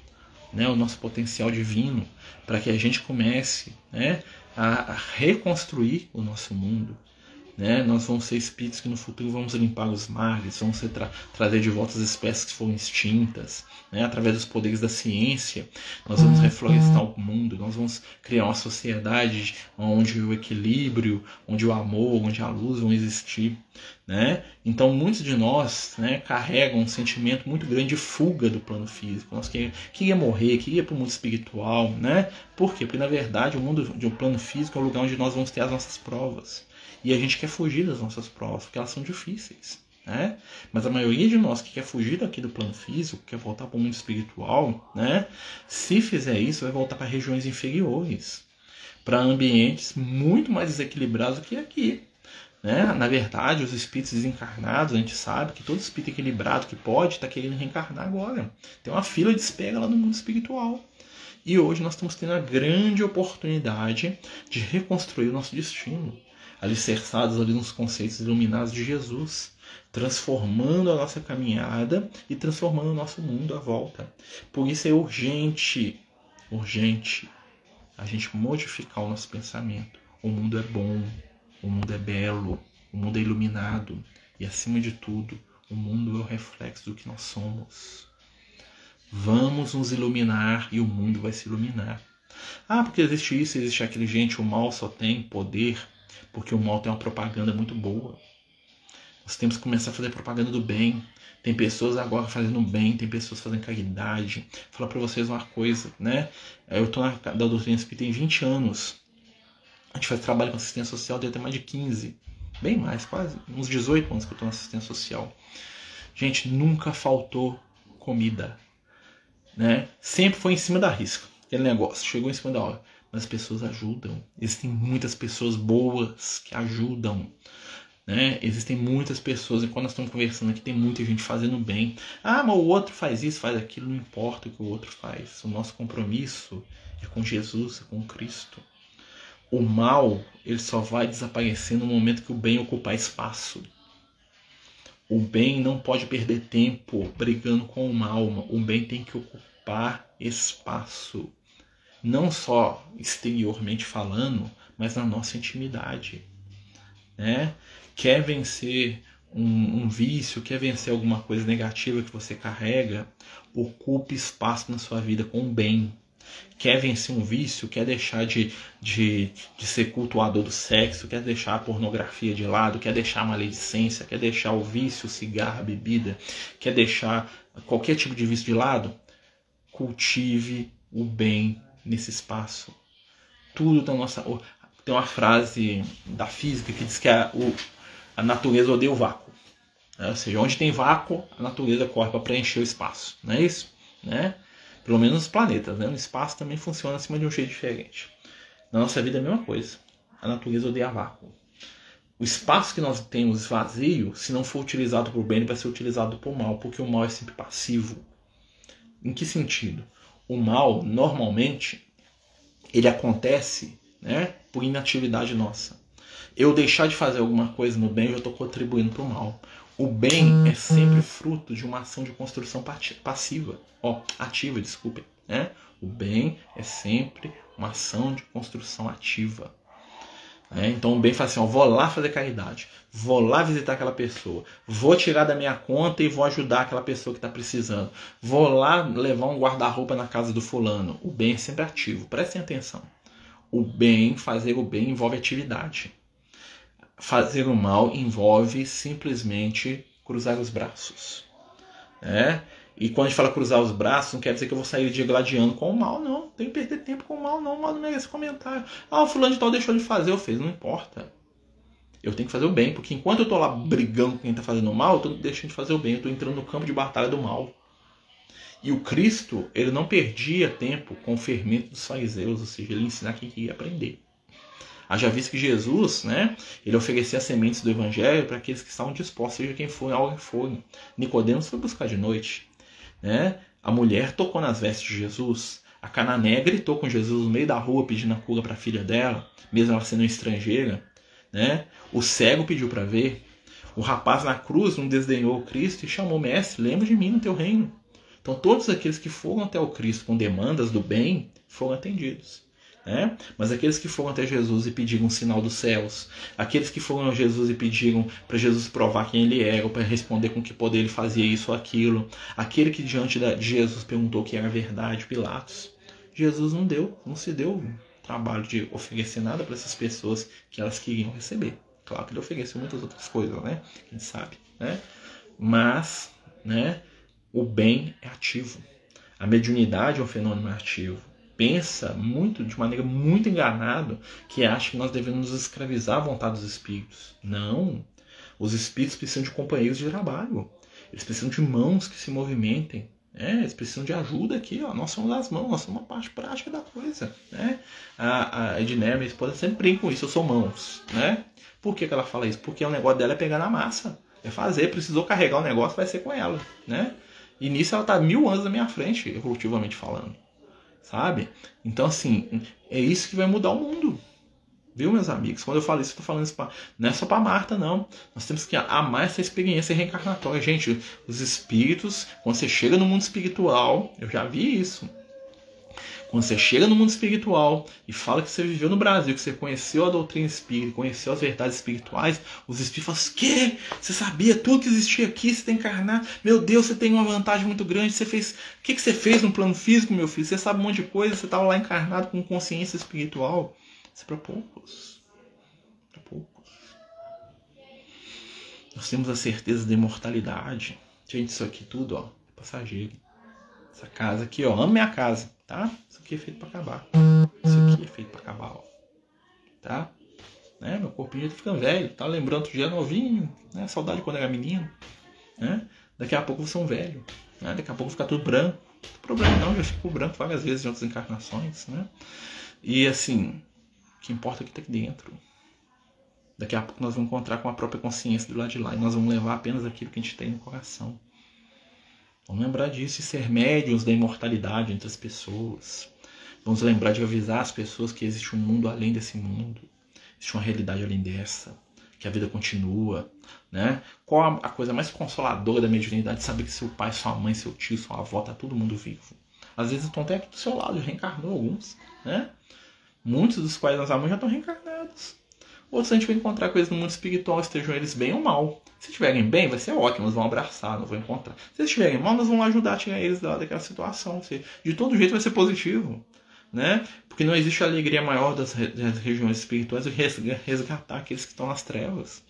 né? o nosso potencial divino para que a gente comece né? a reconstruir o nosso mundo. Né? Nós vamos ser espíritos que no futuro vamos limpar os mares, vamos tra trazer de volta as espécies que foram extintas, né? Através dos poderes da ciência, nós vamos reflorestar o mundo, nós vamos criar uma sociedade onde o equilíbrio, onde o amor, onde a luz vão existir, né? Então muitos de nós, né, carregam um sentimento muito grande de fuga do plano físico. Nós queria, queria morrer, queria para o mundo espiritual, né? Por quê? Porque na verdade o mundo de um plano físico é o lugar onde nós vamos ter as nossas provas. E a gente quer fugir das nossas provas, porque elas são difíceis. Né? Mas a maioria de nós que quer fugir daqui do plano físico, quer voltar para o mundo espiritual, né? se fizer isso, vai voltar para regiões inferiores, para ambientes muito mais desequilibrados do que aqui. Né? Na verdade, os espíritos desencarnados, a gente sabe que todo espírito equilibrado que pode está querendo reencarnar agora. Tem uma fila de espera lá no mundo espiritual. E hoje nós estamos tendo a grande oportunidade de reconstruir o nosso destino alicerçados ali nos conceitos iluminados de Jesus, transformando a nossa caminhada e transformando o nosso mundo à volta. Por isso é urgente, urgente, a gente modificar o nosso pensamento. O mundo é bom, o mundo é belo, o mundo é iluminado e, acima de tudo, o mundo é o reflexo do que nós somos. Vamos nos iluminar e o mundo vai se iluminar. Ah, porque existe isso, existe aquele gente, o mal só tem poder porque o mal tem uma propaganda muito boa. Nós temos que começar a fazer propaganda do bem. Tem pessoas agora fazendo bem, tem pessoas fazendo caridade. Vou falar para vocês uma coisa, né? Eu estou na da doutrina espírita tem 20 anos. A gente faz trabalho com assistência social desde mais de 15. Bem mais, quase uns 18 anos que eu estou na assistência social. Gente, nunca faltou comida. Né? Sempre foi em cima da risca. Aquele negócio, chegou em cima da hora mas as pessoas ajudam. Existem muitas pessoas boas que ajudam. Né? Existem muitas pessoas, e quando nós estamos conversando aqui, tem muita gente fazendo bem. Ah, mas o outro faz isso, faz aquilo, não importa o que o outro faz. O nosso compromisso é com Jesus, é com Cristo. O mal, ele só vai desaparecer no momento que o bem ocupar espaço. O bem não pode perder tempo brigando com o mal. O bem tem que ocupar espaço não só exteriormente falando, mas na nossa intimidade. Né? Quer vencer um, um, vício, quer vencer alguma coisa negativa que você carrega, ocupe espaço na sua vida com o bem. Quer vencer um vício, quer deixar de, de, de ser cultuador do sexo, quer deixar a pornografia de lado, quer deixar a maledicência, quer deixar o vício, o cigarro, a bebida, quer deixar qualquer tipo de vício de lado, cultive o bem nesse espaço. Tudo da nossa. Tem uma frase da física que diz que a, o, a natureza odeia o vácuo. Né? Ou seja, onde tem vácuo, a natureza corre para preencher o espaço. Não é isso? Né? Pelo menos nos planetas. Né? No espaço também funciona acima de um jeito diferente. Na nossa vida é a mesma coisa. A natureza odeia vácuo. O espaço que nós temos vazio, se não for utilizado por bem, vai ser utilizado por mal, porque o mal é sempre passivo. Em que sentido? O mal, normalmente, ele acontece né, por inatividade nossa. Eu deixar de fazer alguma coisa no bem, eu estou contribuindo para o mal. O bem é sempre fruto de uma ação de construção passiva, ó, ativa, desculpe. Né? O bem é sempre uma ação de construção ativa. Né? Então bem fala assim: vou lá fazer caridade, vou lá visitar aquela pessoa, vou tirar da minha conta e vou ajudar aquela pessoa que está precisando, vou lá levar um guarda-roupa na casa do fulano. O bem é sempre ativo, prestem atenção. O bem, fazer o bem envolve atividade. Fazer o mal envolve simplesmente cruzar os braços. Né? E quando a gente fala cruzar os braços, não quer dizer que eu vou sair de gladiando com o mal, não. Tem que perder tempo com o mal, não. O mal não merece comentário. Ah, o fulano de tal deixou de fazer, eu fiz. Não importa. Eu tenho que fazer o bem, porque enquanto eu tô lá brigando com quem tá fazendo o mal, eu tô deixando de fazer o bem. Eu tô entrando no campo de batalha do mal. E o Cristo, ele não perdia tempo com o fermento dos fariseus, ou seja, ele ensinar quem queria aprender. Haja visto que Jesus, né, ele oferecia as sementes do evangelho para aqueles que estavam dispostos, seja quem for, algo que for. Nicodemos foi buscar de noite. Né? A mulher tocou nas vestes de Jesus. A Canané gritou com Jesus no meio da rua pedindo a cura para a filha dela, mesmo ela sendo estrangeira. Né? O cego pediu para ver. O rapaz na cruz não desdenhou o Cristo e chamou: Mestre, lembra de mim no teu reino. Então, todos aqueles que foram até o Cristo com demandas do bem foram atendidos. Né? Mas aqueles que foram até Jesus e pediram um sinal dos céus, aqueles que foram a Jesus e pediram para Jesus provar quem ele era, para responder com que poder ele fazia isso ou aquilo, aquele que diante de Jesus perguntou que era verdade, Pilatos, Jesus não deu, não se deu trabalho de oferecer nada para essas pessoas que elas queriam receber. Claro que ele ofereceu muitas outras coisas, né? Gente sabe, né? Mas, né? O bem é ativo. A mediunidade é um fenômeno ativo pensa muito, de maneira muito enganada, que acha que nós devemos escravizar à vontade dos espíritos. Não. Os espíritos precisam de companheiros de trabalho. Eles precisam de mãos que se movimentem. Né? Eles precisam de ajuda aqui. Ó. Nós somos as mãos, nós somos uma parte prática da coisa. Né? A, a Edner, minha esposa, sempre brinca com isso. Eu sou mãos. Né? Por que, que ela fala isso? Porque o negócio dela é pegar na massa. É fazer. Precisou carregar o negócio, vai ser com ela. Né? E nisso ela está mil anos na minha frente, evolutivamente falando sabe? Então, assim, é isso que vai mudar o mundo. Viu, meus amigos? Quando eu falo isso, eu tô falando isso pra... não é só para Marta, não. Nós temos que amar essa experiência reencarnatória. Gente, os espíritos, quando você chega no mundo espiritual, eu já vi isso. Quando você chega no mundo espiritual e fala que você viveu no Brasil, que você conheceu a doutrina espírita, conheceu as verdades espirituais, os espíritos falam assim, que? Você sabia tudo que existia aqui, você tem encarnar? Meu Deus, você tem uma vantagem muito grande, você fez... O que, que você fez no plano físico, meu filho? Você sabe um monte de coisa, você estava lá encarnado com consciência espiritual. Isso é para poucos. Para poucos. Nós temos a certeza da imortalidade. Gente, isso aqui tudo, ó, é passageiro. Essa casa aqui, ó, ame minha casa tá? Isso aqui é feito para acabar. Isso aqui é feito para acabar, ó. Tá? Né? Meu corpinho já tá ficando velho, tá lembrando outro dia novinho, né? Saudade quando era menino, né? Daqui a pouco você é um velho, né? Daqui a pouco fica tudo branco. Não tem problema não, já ficou branco várias vezes em outras encarnações, né? E assim, o que importa é o que tá aqui dentro. Daqui a pouco nós vamos encontrar com a própria consciência do lado de lá e nós vamos levar apenas aquilo que a gente tem no coração. Vamos lembrar disso e ser médiums da imortalidade entre as pessoas. Vamos lembrar de avisar as pessoas que existe um mundo além desse mundo. Existe uma realidade além dessa. Que a vida continua. Né? Qual a coisa mais consoladora da mediunidade? Saber que seu pai, sua mãe, seu tio, sua avó, tá todo mundo vivo. Às vezes estão até aqui do seu lado, reencarnou alguns. Né? Muitos dos quais nós amamos já estão reencarnados. Outros a gente vai encontrar eles no mundo espiritual, estejam eles bem ou mal. Se estiverem bem, vai ser ótimo, nós vamos abraçar, nós vamos encontrar. Se estiverem mal, nós vamos ajudar a tirar eles daquela situação. De todo jeito vai ser positivo. Né? Porque não existe alegria maior das, das regiões espirituais do que resgatar aqueles que estão nas trevas.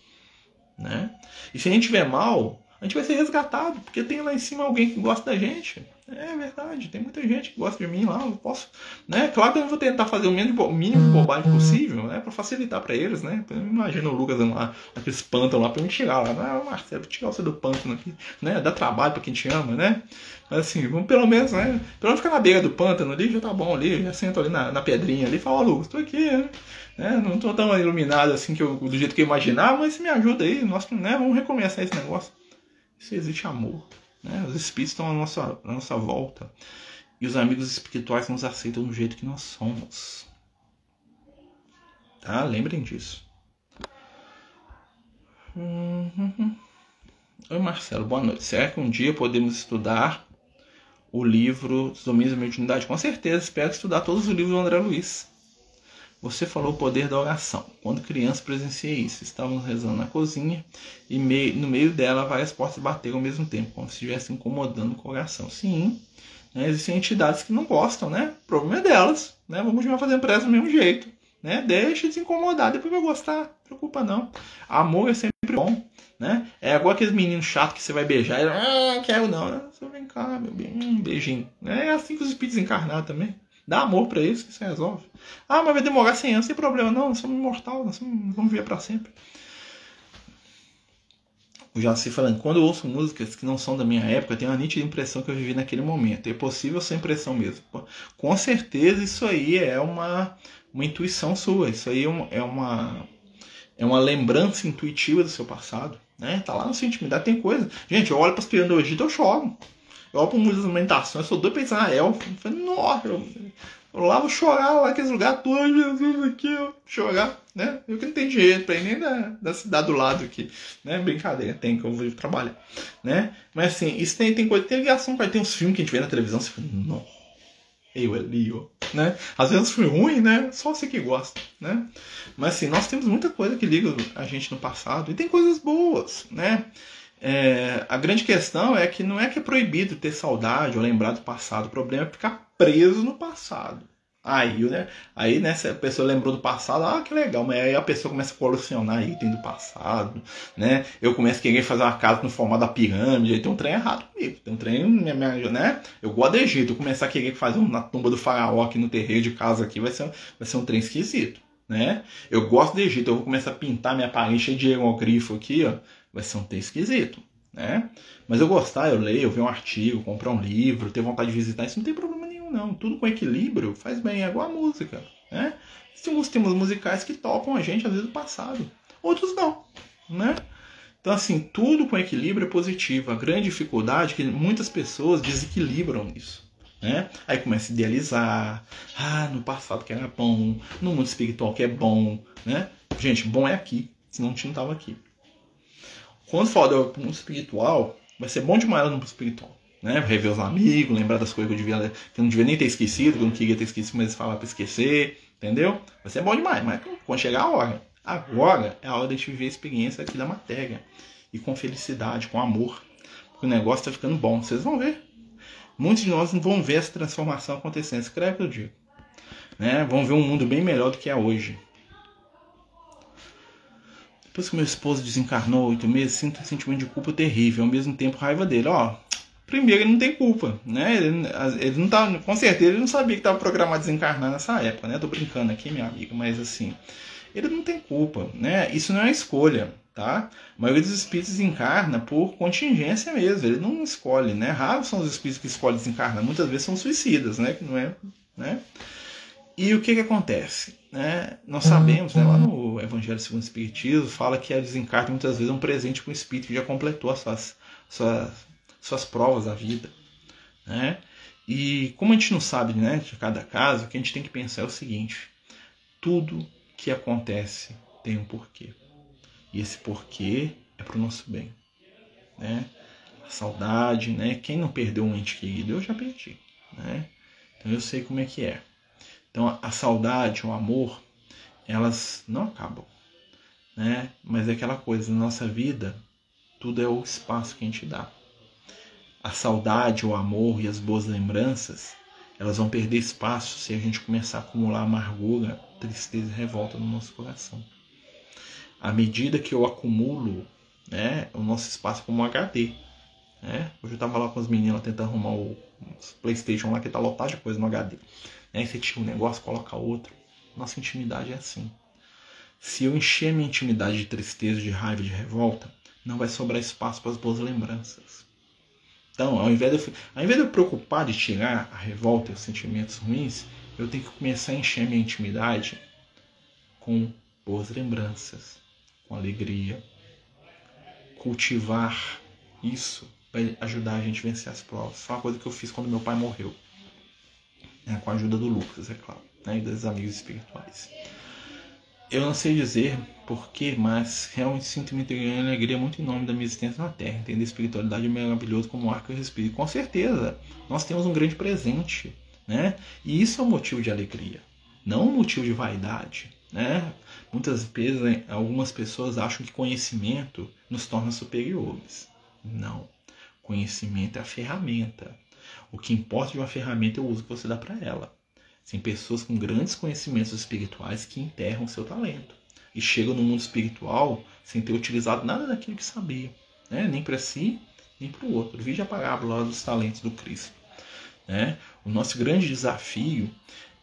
Né? E se a gente estiver mal, a gente vai ser resgatado, porque tem lá em cima alguém que gosta da gente. É verdade, tem muita gente que gosta de mim lá, eu posso, né? Claro que eu vou tentar fazer o mínimo, mínimo de bobagem possível, né? Pra facilitar pra eles, né? Imagina o Lucas lá, aqueles pântanos lá pra me tirar lá, não, Marcelo, tirar você do pântano aqui, né? Dá trabalho pra quem te ama, né? Mas assim, vamos pelo menos, né? Pelo menos ficar na beira do pântano ali, já tá bom ali, já sento ali na, na pedrinha ali e falo, ó, Lucas, tô aqui, né? né? Não tô tão iluminado assim que eu, do jeito que eu imaginava, mas me ajuda aí, nós, né? Vamos recomeçar esse negócio. Isso existe amor. Né? Os espíritos estão à nossa, à nossa volta. E os amigos espirituais nos aceitam do jeito que nós somos. Tá? Lembrem disso. Uhum. Oi, Marcelo, boa noite. Será que um dia podemos estudar o livro Dos Domínios da Mediunidade? Com certeza, espero estudar todos os livros do André Luiz. Você falou o poder da oração. Quando criança presenciei isso. Estávamos rezando na cozinha e no meio dela várias portas bateram ao mesmo tempo, como se estivesse incomodando o coração. Sim, né, existem entidades que não gostam, né? O problema é delas, né? Vamos continuar fazendo pressa do mesmo jeito, né? Deixa de se incomodar, depois vai gostar, não preocupa não. Amor é sempre bom, né? É igual aqueles meninos chatos que você vai beijar e ah, quero não, né? Você vem cá, meu bem, um beijinho. É assim que os espíritos encarnados também. Dá amor para eles que se resolve. Ah, mas vai demorar 100 anos, sem problema. Não, nós somos imortal, nós somos, vamos viver para sempre. O Jaci falando, quando eu ouço músicas que não são da minha época, eu tenho a nítida impressão que eu vivi naquele momento. É possível ser impressão mesmo. Com certeza isso aí é uma, uma intuição sua. Isso aí é uma, é uma, é uma lembrança intuitiva do seu passado. Né? Tá lá na sua intimidade, tem coisa. Gente, eu olho para as pianas do Egito, eu choro. Eu olho para muitas eu sou doido na elfa. Eu falei, nossa, eu, lá vou chorar lá naqueles lugares todos, Jesus aqui, ó, chorar, né? Eu que não tenho dinheiro para ir nem da, da cidade do lado aqui, né? Brincadeira, tem que eu vou trabalhar, né? Mas assim, isso tem, tem coisa, tem ligação, tem uns filmes que a gente vê na televisão, você fala, nossa, Eu ali, ó, né? Às vezes foi ruim, né? Só você que gosta, né? Mas assim, nós temos muita coisa que liga a gente no passado e tem coisas boas, né? É, a grande questão é que não é que é proibido ter saudade ou lembrar do passado, o problema é ficar preso no passado. Aí, né? Aí, né, a pessoa lembrou do passado, ah, que legal, mas aí a pessoa começa a colecionar item do passado, né? Eu começo a querer fazer uma casa no formato da pirâmide, aí tem um trem errado comigo, tem um trem, né? Eu gosto do Egito, começar a querer fazer um na tumba do faraó aqui no terreiro de casa aqui, vai ser, vai ser um trem esquisito, né? Eu gosto do Egito, eu vou começar a pintar minha parede cheia de hieroglifo aqui, ó, vai ser um trem esquisito, né? Mas eu gostar, eu leio, eu ver um artigo, comprar um livro, ter vontade de visitar, isso não tem problema não. Tudo com equilíbrio faz bem, é igual a música. Né? Tem alguns temas musicais que tocam a gente, às vezes, do passado. Outros não. Né? Então, assim, tudo com equilíbrio é positivo. A grande dificuldade é que muitas pessoas desequilibram isso. Né? Aí começa a idealizar. Ah, no passado que era bom, no mundo espiritual que é bom. Né? Gente, bom é aqui, senão a gente não estava aqui. Quando fala do mundo espiritual, vai ser bom demais no mundo espiritual né? Rever os amigos, lembrar das coisas que eu, devia, que eu não devia nem ter esquecido, que eu não queria ter esquecido, mas falar para esquecer, entendeu? Vai ser bom demais, mas quando chegar a hora. Agora é a hora de a gente viver a experiência aqui da matéria. E com felicidade, com amor. Porque o negócio está ficando bom. Vocês vão ver. Muitos de nós vão ver essa transformação acontecendo. Escreve que eu digo. Né? Vão ver um mundo bem melhor do que é hoje. Depois que meu esposo desencarnou oito meses, sinto um sentimento de culpa terrível, ao mesmo tempo raiva dele. Ó, primeiro ele não tem culpa, né? Ele, ele não tá, com certeza ele não sabia que estava programado a desencarnar nessa época, né? Tô brincando aqui, minha amiga, mas assim, ele não tem culpa, né? Isso não é escolha, tá? A maioria dos espíritos desencarna por contingência mesmo, ele não escolhe, né? Raros são os espíritos que escolhem desencarnar, muitas vezes são suicidas, né? Que não é, né? E o que que acontece? Né? Nós sabemos, né, lá no Evangelho segundo o Espiritismo, fala que a desencarne muitas vezes é um presente para o espírito que já completou as suas, suas suas provas da vida. Né? E como a gente não sabe né, de cada caso, o que a gente tem que pensar é o seguinte: tudo que acontece tem um porquê. E esse porquê é para o nosso bem. Né? A saudade, né? Quem não perdeu um ente querido, eu já perdi. Né? Então eu sei como é que é. Então a saudade, o amor, elas não acabam. Né? Mas é aquela coisa, na nossa vida, tudo é o espaço que a gente dá a saudade, o amor e as boas lembranças, elas vão perder espaço se a gente começar a acumular amargura, tristeza e revolta no nosso coração. À medida que eu acumulo né, o nosso espaço como um HD. Né? Hoje eu estava lá com as meninas tentando arrumar o Playstation lá que está lotado de coisa no HD. Né? Você tira um negócio, coloca outro. Nossa intimidade é assim. Se eu encher minha intimidade de tristeza, de raiva, de revolta, não vai sobrar espaço para as boas lembranças. Então, ao invés, de, ao invés de eu preocupar de tirar a revolta e os sentimentos ruins, eu tenho que começar a encher minha intimidade com boas lembranças, com alegria. Cultivar isso vai ajudar a gente a vencer as provas. Foi uma coisa que eu fiz quando meu pai morreu. Né, com a ajuda do Lucas, é claro, né, e dos amigos espirituais. Eu não sei dizer porquê, mas realmente sinto uma alegria muito em nome da minha existência na Terra. Entender a espiritualidade é maravilhoso como o ar que eu respiro. Com certeza, nós temos um grande presente, né? E isso é um motivo de alegria, não um motivo de vaidade, né? Muitas vezes algumas pessoas acham que conhecimento nos torna superiores. Não. Conhecimento é a ferramenta. O que importa de uma ferramenta é o uso que você dá para ela. Tem pessoas com grandes conhecimentos espirituais que enterram seu talento e chegam no mundo espiritual sem ter utilizado nada daquilo que sabia, né? nem para si, nem para o outro. Vide a parábola dos talentos do Cristo. Né? O nosso grande desafio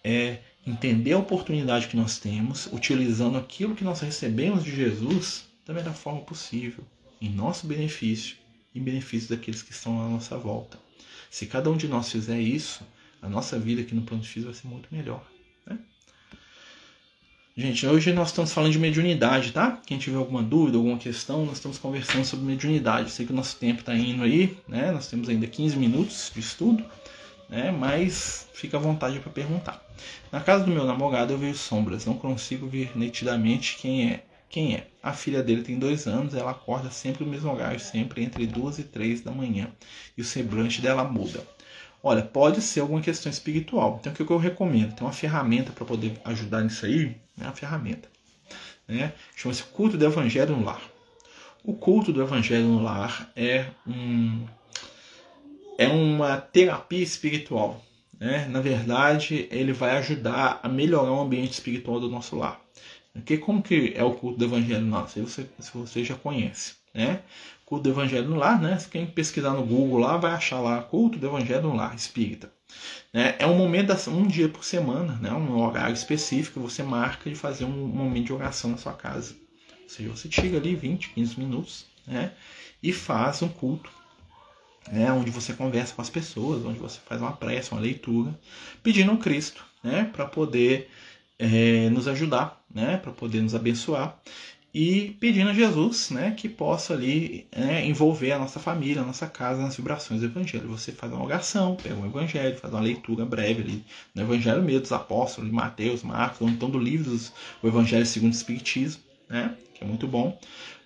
é entender a oportunidade que nós temos, utilizando aquilo que nós recebemos de Jesus da melhor forma possível, em nosso benefício e benefício daqueles que estão à nossa volta. Se cada um de nós fizer isso, a nossa vida aqui no plano físico vai ser muito melhor. Né? Gente, hoje nós estamos falando de mediunidade, tá? Quem tiver alguma dúvida, alguma questão, nós estamos conversando sobre mediunidade. Sei que o nosso tempo está indo aí, né? Nós temos ainda 15 minutos de estudo, né? Mas fica à vontade para perguntar. Na casa do meu namorado eu vejo sombras, não consigo ver nitidamente quem é. Quem é? A filha dele tem dois anos, ela acorda sempre no mesmo horário, sempre entre duas e três da manhã, e o semblante dela muda. Olha, pode ser alguma questão espiritual. Então, o que eu recomendo? Tem uma ferramenta para poder ajudar nisso aí, é uma ferramenta. Né? Chama-se culto do evangelho no lar. O culto do evangelho no lar é, um, é uma terapia espiritual. Né? Na verdade, ele vai ajudar a melhorar o ambiente espiritual do nosso lar. Porque como que é o culto do evangelho no lar? Se você, se você já conhece. Né? Culto do Evangelho no Lar, né? Quem pesquisar no Google lá vai achar lá Culto do Evangelho no Lar Espírita. Né? É um momento, um dia por semana, né? um horário específico, você marca de fazer um momento de oração na sua casa. Ou seja, você tira ali 20, 15 minutos né? e faz um culto né, onde você conversa com as pessoas, onde você faz uma prece, uma leitura, pedindo ao Cristo né, para poder é, nos ajudar, né, para poder nos abençoar e pedindo a Jesus né, que possa ali né, envolver a nossa família, a nossa casa nas vibrações do Evangelho. Você faz uma oração, pega o Evangelho, faz uma leitura breve ali no Evangelho mesmo dos Apóstolos, de Mateus, Marcos, ou então do livro do Evangelho segundo o Espiritismo, né, que é muito bom.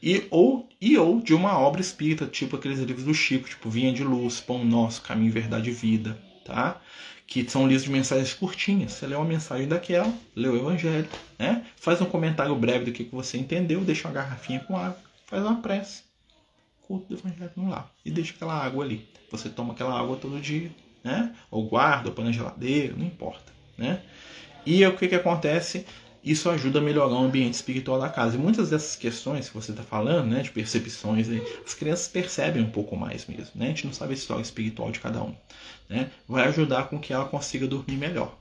E ou, e ou de uma obra espírita, tipo aqueles livros do Chico, tipo Vinha de Luz, Pão Nosso, Caminho, Verdade e Vida, tá? Que são livros de mensagens curtinhas. Você lê uma mensagem daquela, lê o Evangelho, né? faz um comentário breve do que, que você entendeu, deixa uma garrafinha com água, faz uma prece, culto do Evangelho no lar e deixa aquela água ali. Você toma aquela água todo dia, né? ou guarda, ou põe na geladeira, não importa. Né? E o que, que acontece? Isso ajuda a melhorar o ambiente espiritual da casa. E muitas dessas questões que você está falando, né, de percepções, as crianças percebem um pouco mais mesmo. Né? A gente não sabe a história espiritual de cada um. Né? Vai ajudar com que ela consiga dormir melhor.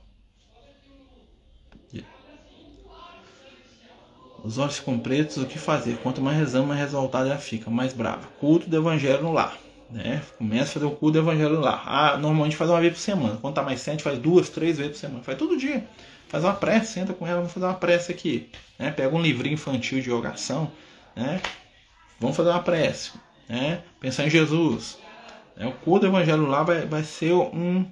Os olhos ficam pretos, o que fazer? Quanto mais rezamos, mais revoltada ela fica, mais brava. Culto do evangelho no lar. Né? Começa a fazer o culto do evangelho no lar. Ah, normalmente faz uma vez por semana. Quando tá mais sente, faz duas, três vezes por semana. Faz todo dia faz uma prece, senta com ela, vamos fazer uma prece aqui. Né? Pega um livrinho infantil de oração, né? vamos fazer uma prece. Né? Pensar em Jesus. Né? O culto do evangelho lá vai, vai ser um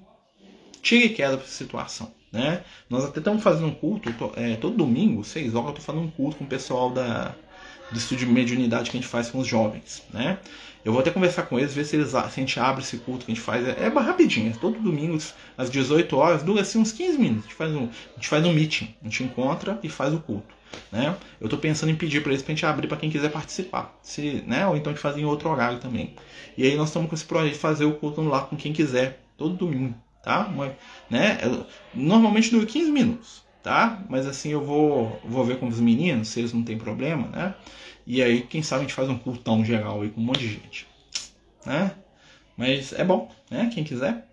tira e queda para essa situação. Né? Nós até estamos fazendo um culto, é, todo domingo, seis horas, eu estou fazendo um culto com o pessoal da, do estudo de mediunidade que a gente faz com os jovens. Né? Eu vou até conversar com eles, ver se, eles, se a gente abre esse culto que a gente faz. É, é rapidinho, é todo domingo, às 18 horas, dura assim uns 15 minutos. A gente faz um, a gente faz um meeting, a gente encontra e faz o culto. Né? Eu estou pensando em pedir para eles para a gente abrir para quem quiser participar. Se, né? Ou então de fazer em outro horário também. E aí nós estamos com esse projeto de fazer o culto lá com quem quiser, todo domingo. Tá? Né? Normalmente dura 15 minutos. Tá? Mas assim eu vou, vou ver com os meninos se eles não têm problema, né? E aí, quem sabe a gente faz um cultão geral aí com um monte de gente. Né? Mas é bom, né? Quem quiser.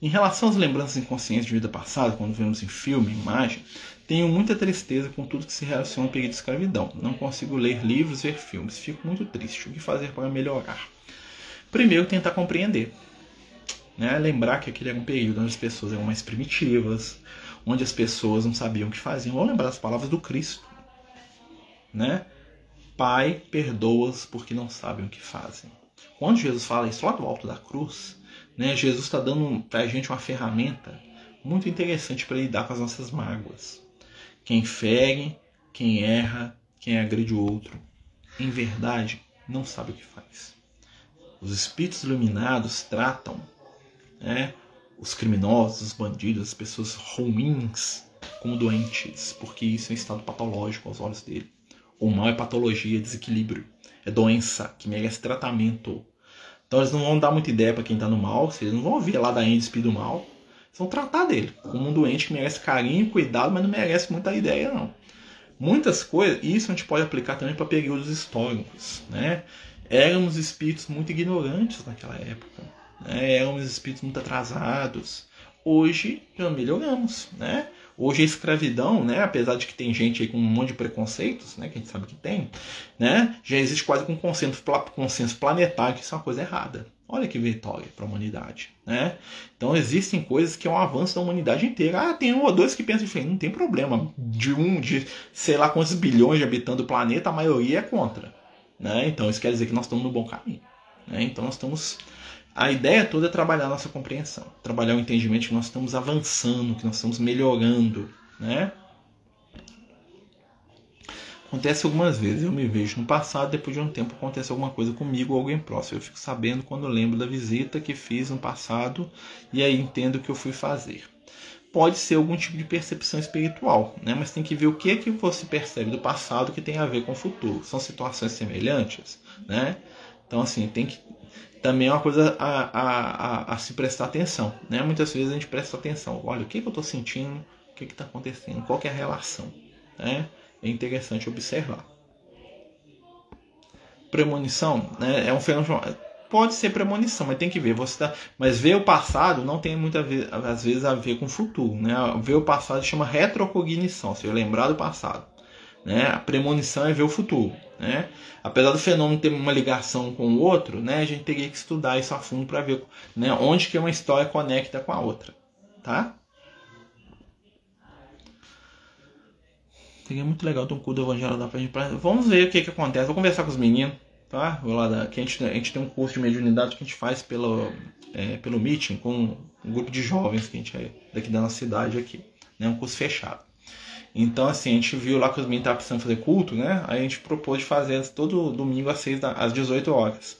Em relação às lembranças inconscientes de vida passada, quando vemos em filme, imagem, tenho muita tristeza com tudo que se relaciona ao período de escravidão. Não consigo ler livros, ver filmes. Fico muito triste. O que fazer para melhorar? Primeiro, tentar compreender. Né? Lembrar que aquele era um período onde as pessoas eram mais primitivas, onde as pessoas não sabiam o que faziam. Vamos lembrar as palavras do Cristo, né? Pai, perdoa-os porque não sabem o que fazem. Quando Jesus fala isso lá do alto da cruz, né, Jesus está dando para a gente uma ferramenta muito interessante para lidar com as nossas mágoas. Quem fere, quem erra, quem agride o outro, em verdade, não sabe o que faz. Os espíritos iluminados tratam né, os criminosos, os bandidos, as pessoas ruins como doentes, porque isso é um estado patológico aos olhos dele. O mal é patologia, é desequilíbrio, é doença que merece tratamento. Então eles não vão dar muita ideia para quem está no mal, eles não vão ouvir lá da índice do mal, eles vão tratar dele como um doente que merece carinho, cuidado, mas não merece muita ideia não. Muitas coisas, isso a gente pode aplicar também para períodos históricos, né? Éramos espíritos muito ignorantes naquela época né? éramos espíritos muito atrasados. Hoje já melhoramos, né? Hoje a escravidão, né, apesar de que tem gente aí com um monte de preconceitos, né, que a gente sabe que tem, né, já existe quase com um consenso, consenso planetário que isso é uma coisa errada. Olha que vitória para a humanidade, né? Então existem coisas que é um avanço da humanidade inteira. Ah, tem um ou dois que pensam diferente, não tem problema. De um, de sei lá quantos bilhões de habitantes do planeta, a maioria é contra, né? Então isso quer dizer que nós estamos no bom caminho, né? Então nós estamos a ideia toda é trabalhar a nossa compreensão, trabalhar o entendimento que nós estamos avançando, que nós estamos melhorando, né? Acontece algumas vezes, eu me vejo no passado, depois de um tempo acontece alguma coisa comigo ou alguém próximo. Eu fico sabendo quando lembro da visita que fiz no passado e aí entendo o que eu fui fazer. Pode ser algum tipo de percepção espiritual, né? mas tem que ver o que é que você percebe do passado que tem a ver com o futuro. São situações semelhantes, né? Então, assim, tem que. Também é uma coisa a, a, a, a se prestar atenção, né? Muitas vezes a gente presta atenção. Olha, o que, que eu estou sentindo? O que está acontecendo? Qual é a relação? Né? é interessante observar. Premonição né, é um fenômeno. Pode ser premonição, mas tem que ver. Você tá, mas ver o passado não tem muitas às vezes a ver com o futuro. Né? Ver o passado chama retrocognição, se lembrar do passado. Né? A premonição é ver o futuro. Né? Apesar do fenômeno ter uma ligação com o outro, né, a gente teria que estudar isso a fundo para ver né, onde que uma história conecta com a outra. Tá? Seria muito legal ter um curso do Evangelho da pra gente. Pra... Vamos ver o que, que acontece. Vou conversar com os meninos, tá? Vou lá que a, gente, a gente tem um curso de mediunidade que a gente faz pelo, é, pelo meeting com um grupo de jovens que a gente é daqui da nossa cidade aqui. Né? Um curso fechado. Então, assim, a gente viu lá que os meninos estavam precisando fazer culto, né? Aí a gente propôs de fazer todo domingo às, 6 da, às 18 horas,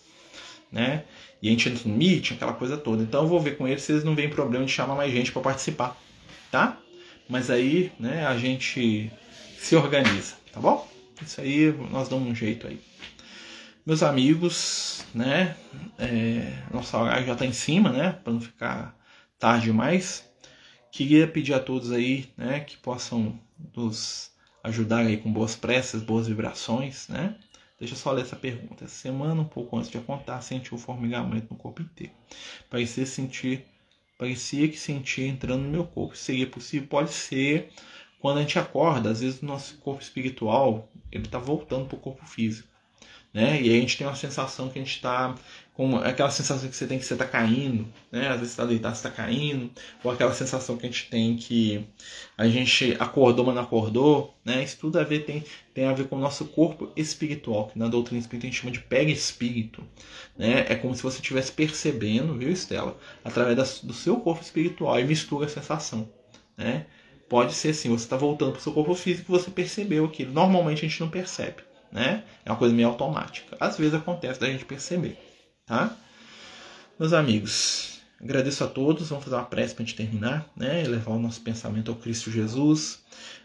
né? E a gente entra no meeting, aquela coisa toda. Então eu vou ver com eles se eles não veem problema de chamar mais gente para participar, tá? Mas aí, né, a gente se organiza, tá bom? Isso aí nós damos um jeito aí. Meus amigos, né? É, nossa hora já tá em cima, né? Para não ficar tarde demais. Queria pedir a todos aí, né, que possam nos ajudar aí com boas preces, boas vibrações, né? Deixa eu só ler essa pergunta. Essa semana, um pouco antes de apontar, sentiu um formigamento no corpo inteiro. Parecia sentir, parecia que sentia entrando no meu corpo. Seria possível? Pode ser quando a gente acorda, às vezes o nosso corpo espiritual ele está voltando para o corpo físico. Né? E aí a gente tem uma sensação que a gente está com aquela sensação que você tem que você está caindo, né? Às vezes está deitado, está caindo, ou aquela sensação que a gente tem que a gente acordou, mas não acordou, né? Isso tudo a ver tem, tem a ver com o nosso corpo espiritual, que na doutrina espírita a gente chama de perispírito, né? É como se você estivesse percebendo, viu, Estela, através da, do seu corpo espiritual e mistura a sensação, né? Pode ser sim, você está voltando para o seu corpo físico e você percebeu aquilo. Normalmente a gente não percebe, né? É uma coisa meio automática. Às vezes acontece da gente perceber, tá? Meus amigos, agradeço a todos. Vamos fazer uma prece para a gente terminar, né? Levar o nosso pensamento ao Cristo Jesus.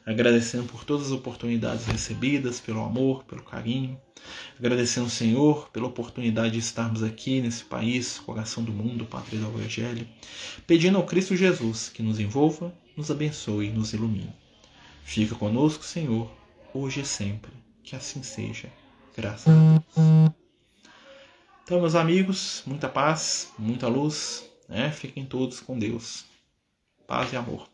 Agradecendo por todas as oportunidades recebidas, pelo amor, pelo carinho. Agradecendo ao Senhor pela oportunidade de estarmos aqui nesse país, coração do mundo, pátria do Evangelho. Pedindo ao Cristo Jesus que nos envolva nos abençoe e nos ilumine. Fica conosco, Senhor, hoje e sempre. Que assim seja. Graças a Deus. Então, meus amigos, muita paz, muita luz. Né? Fiquem todos com Deus. Paz e amor.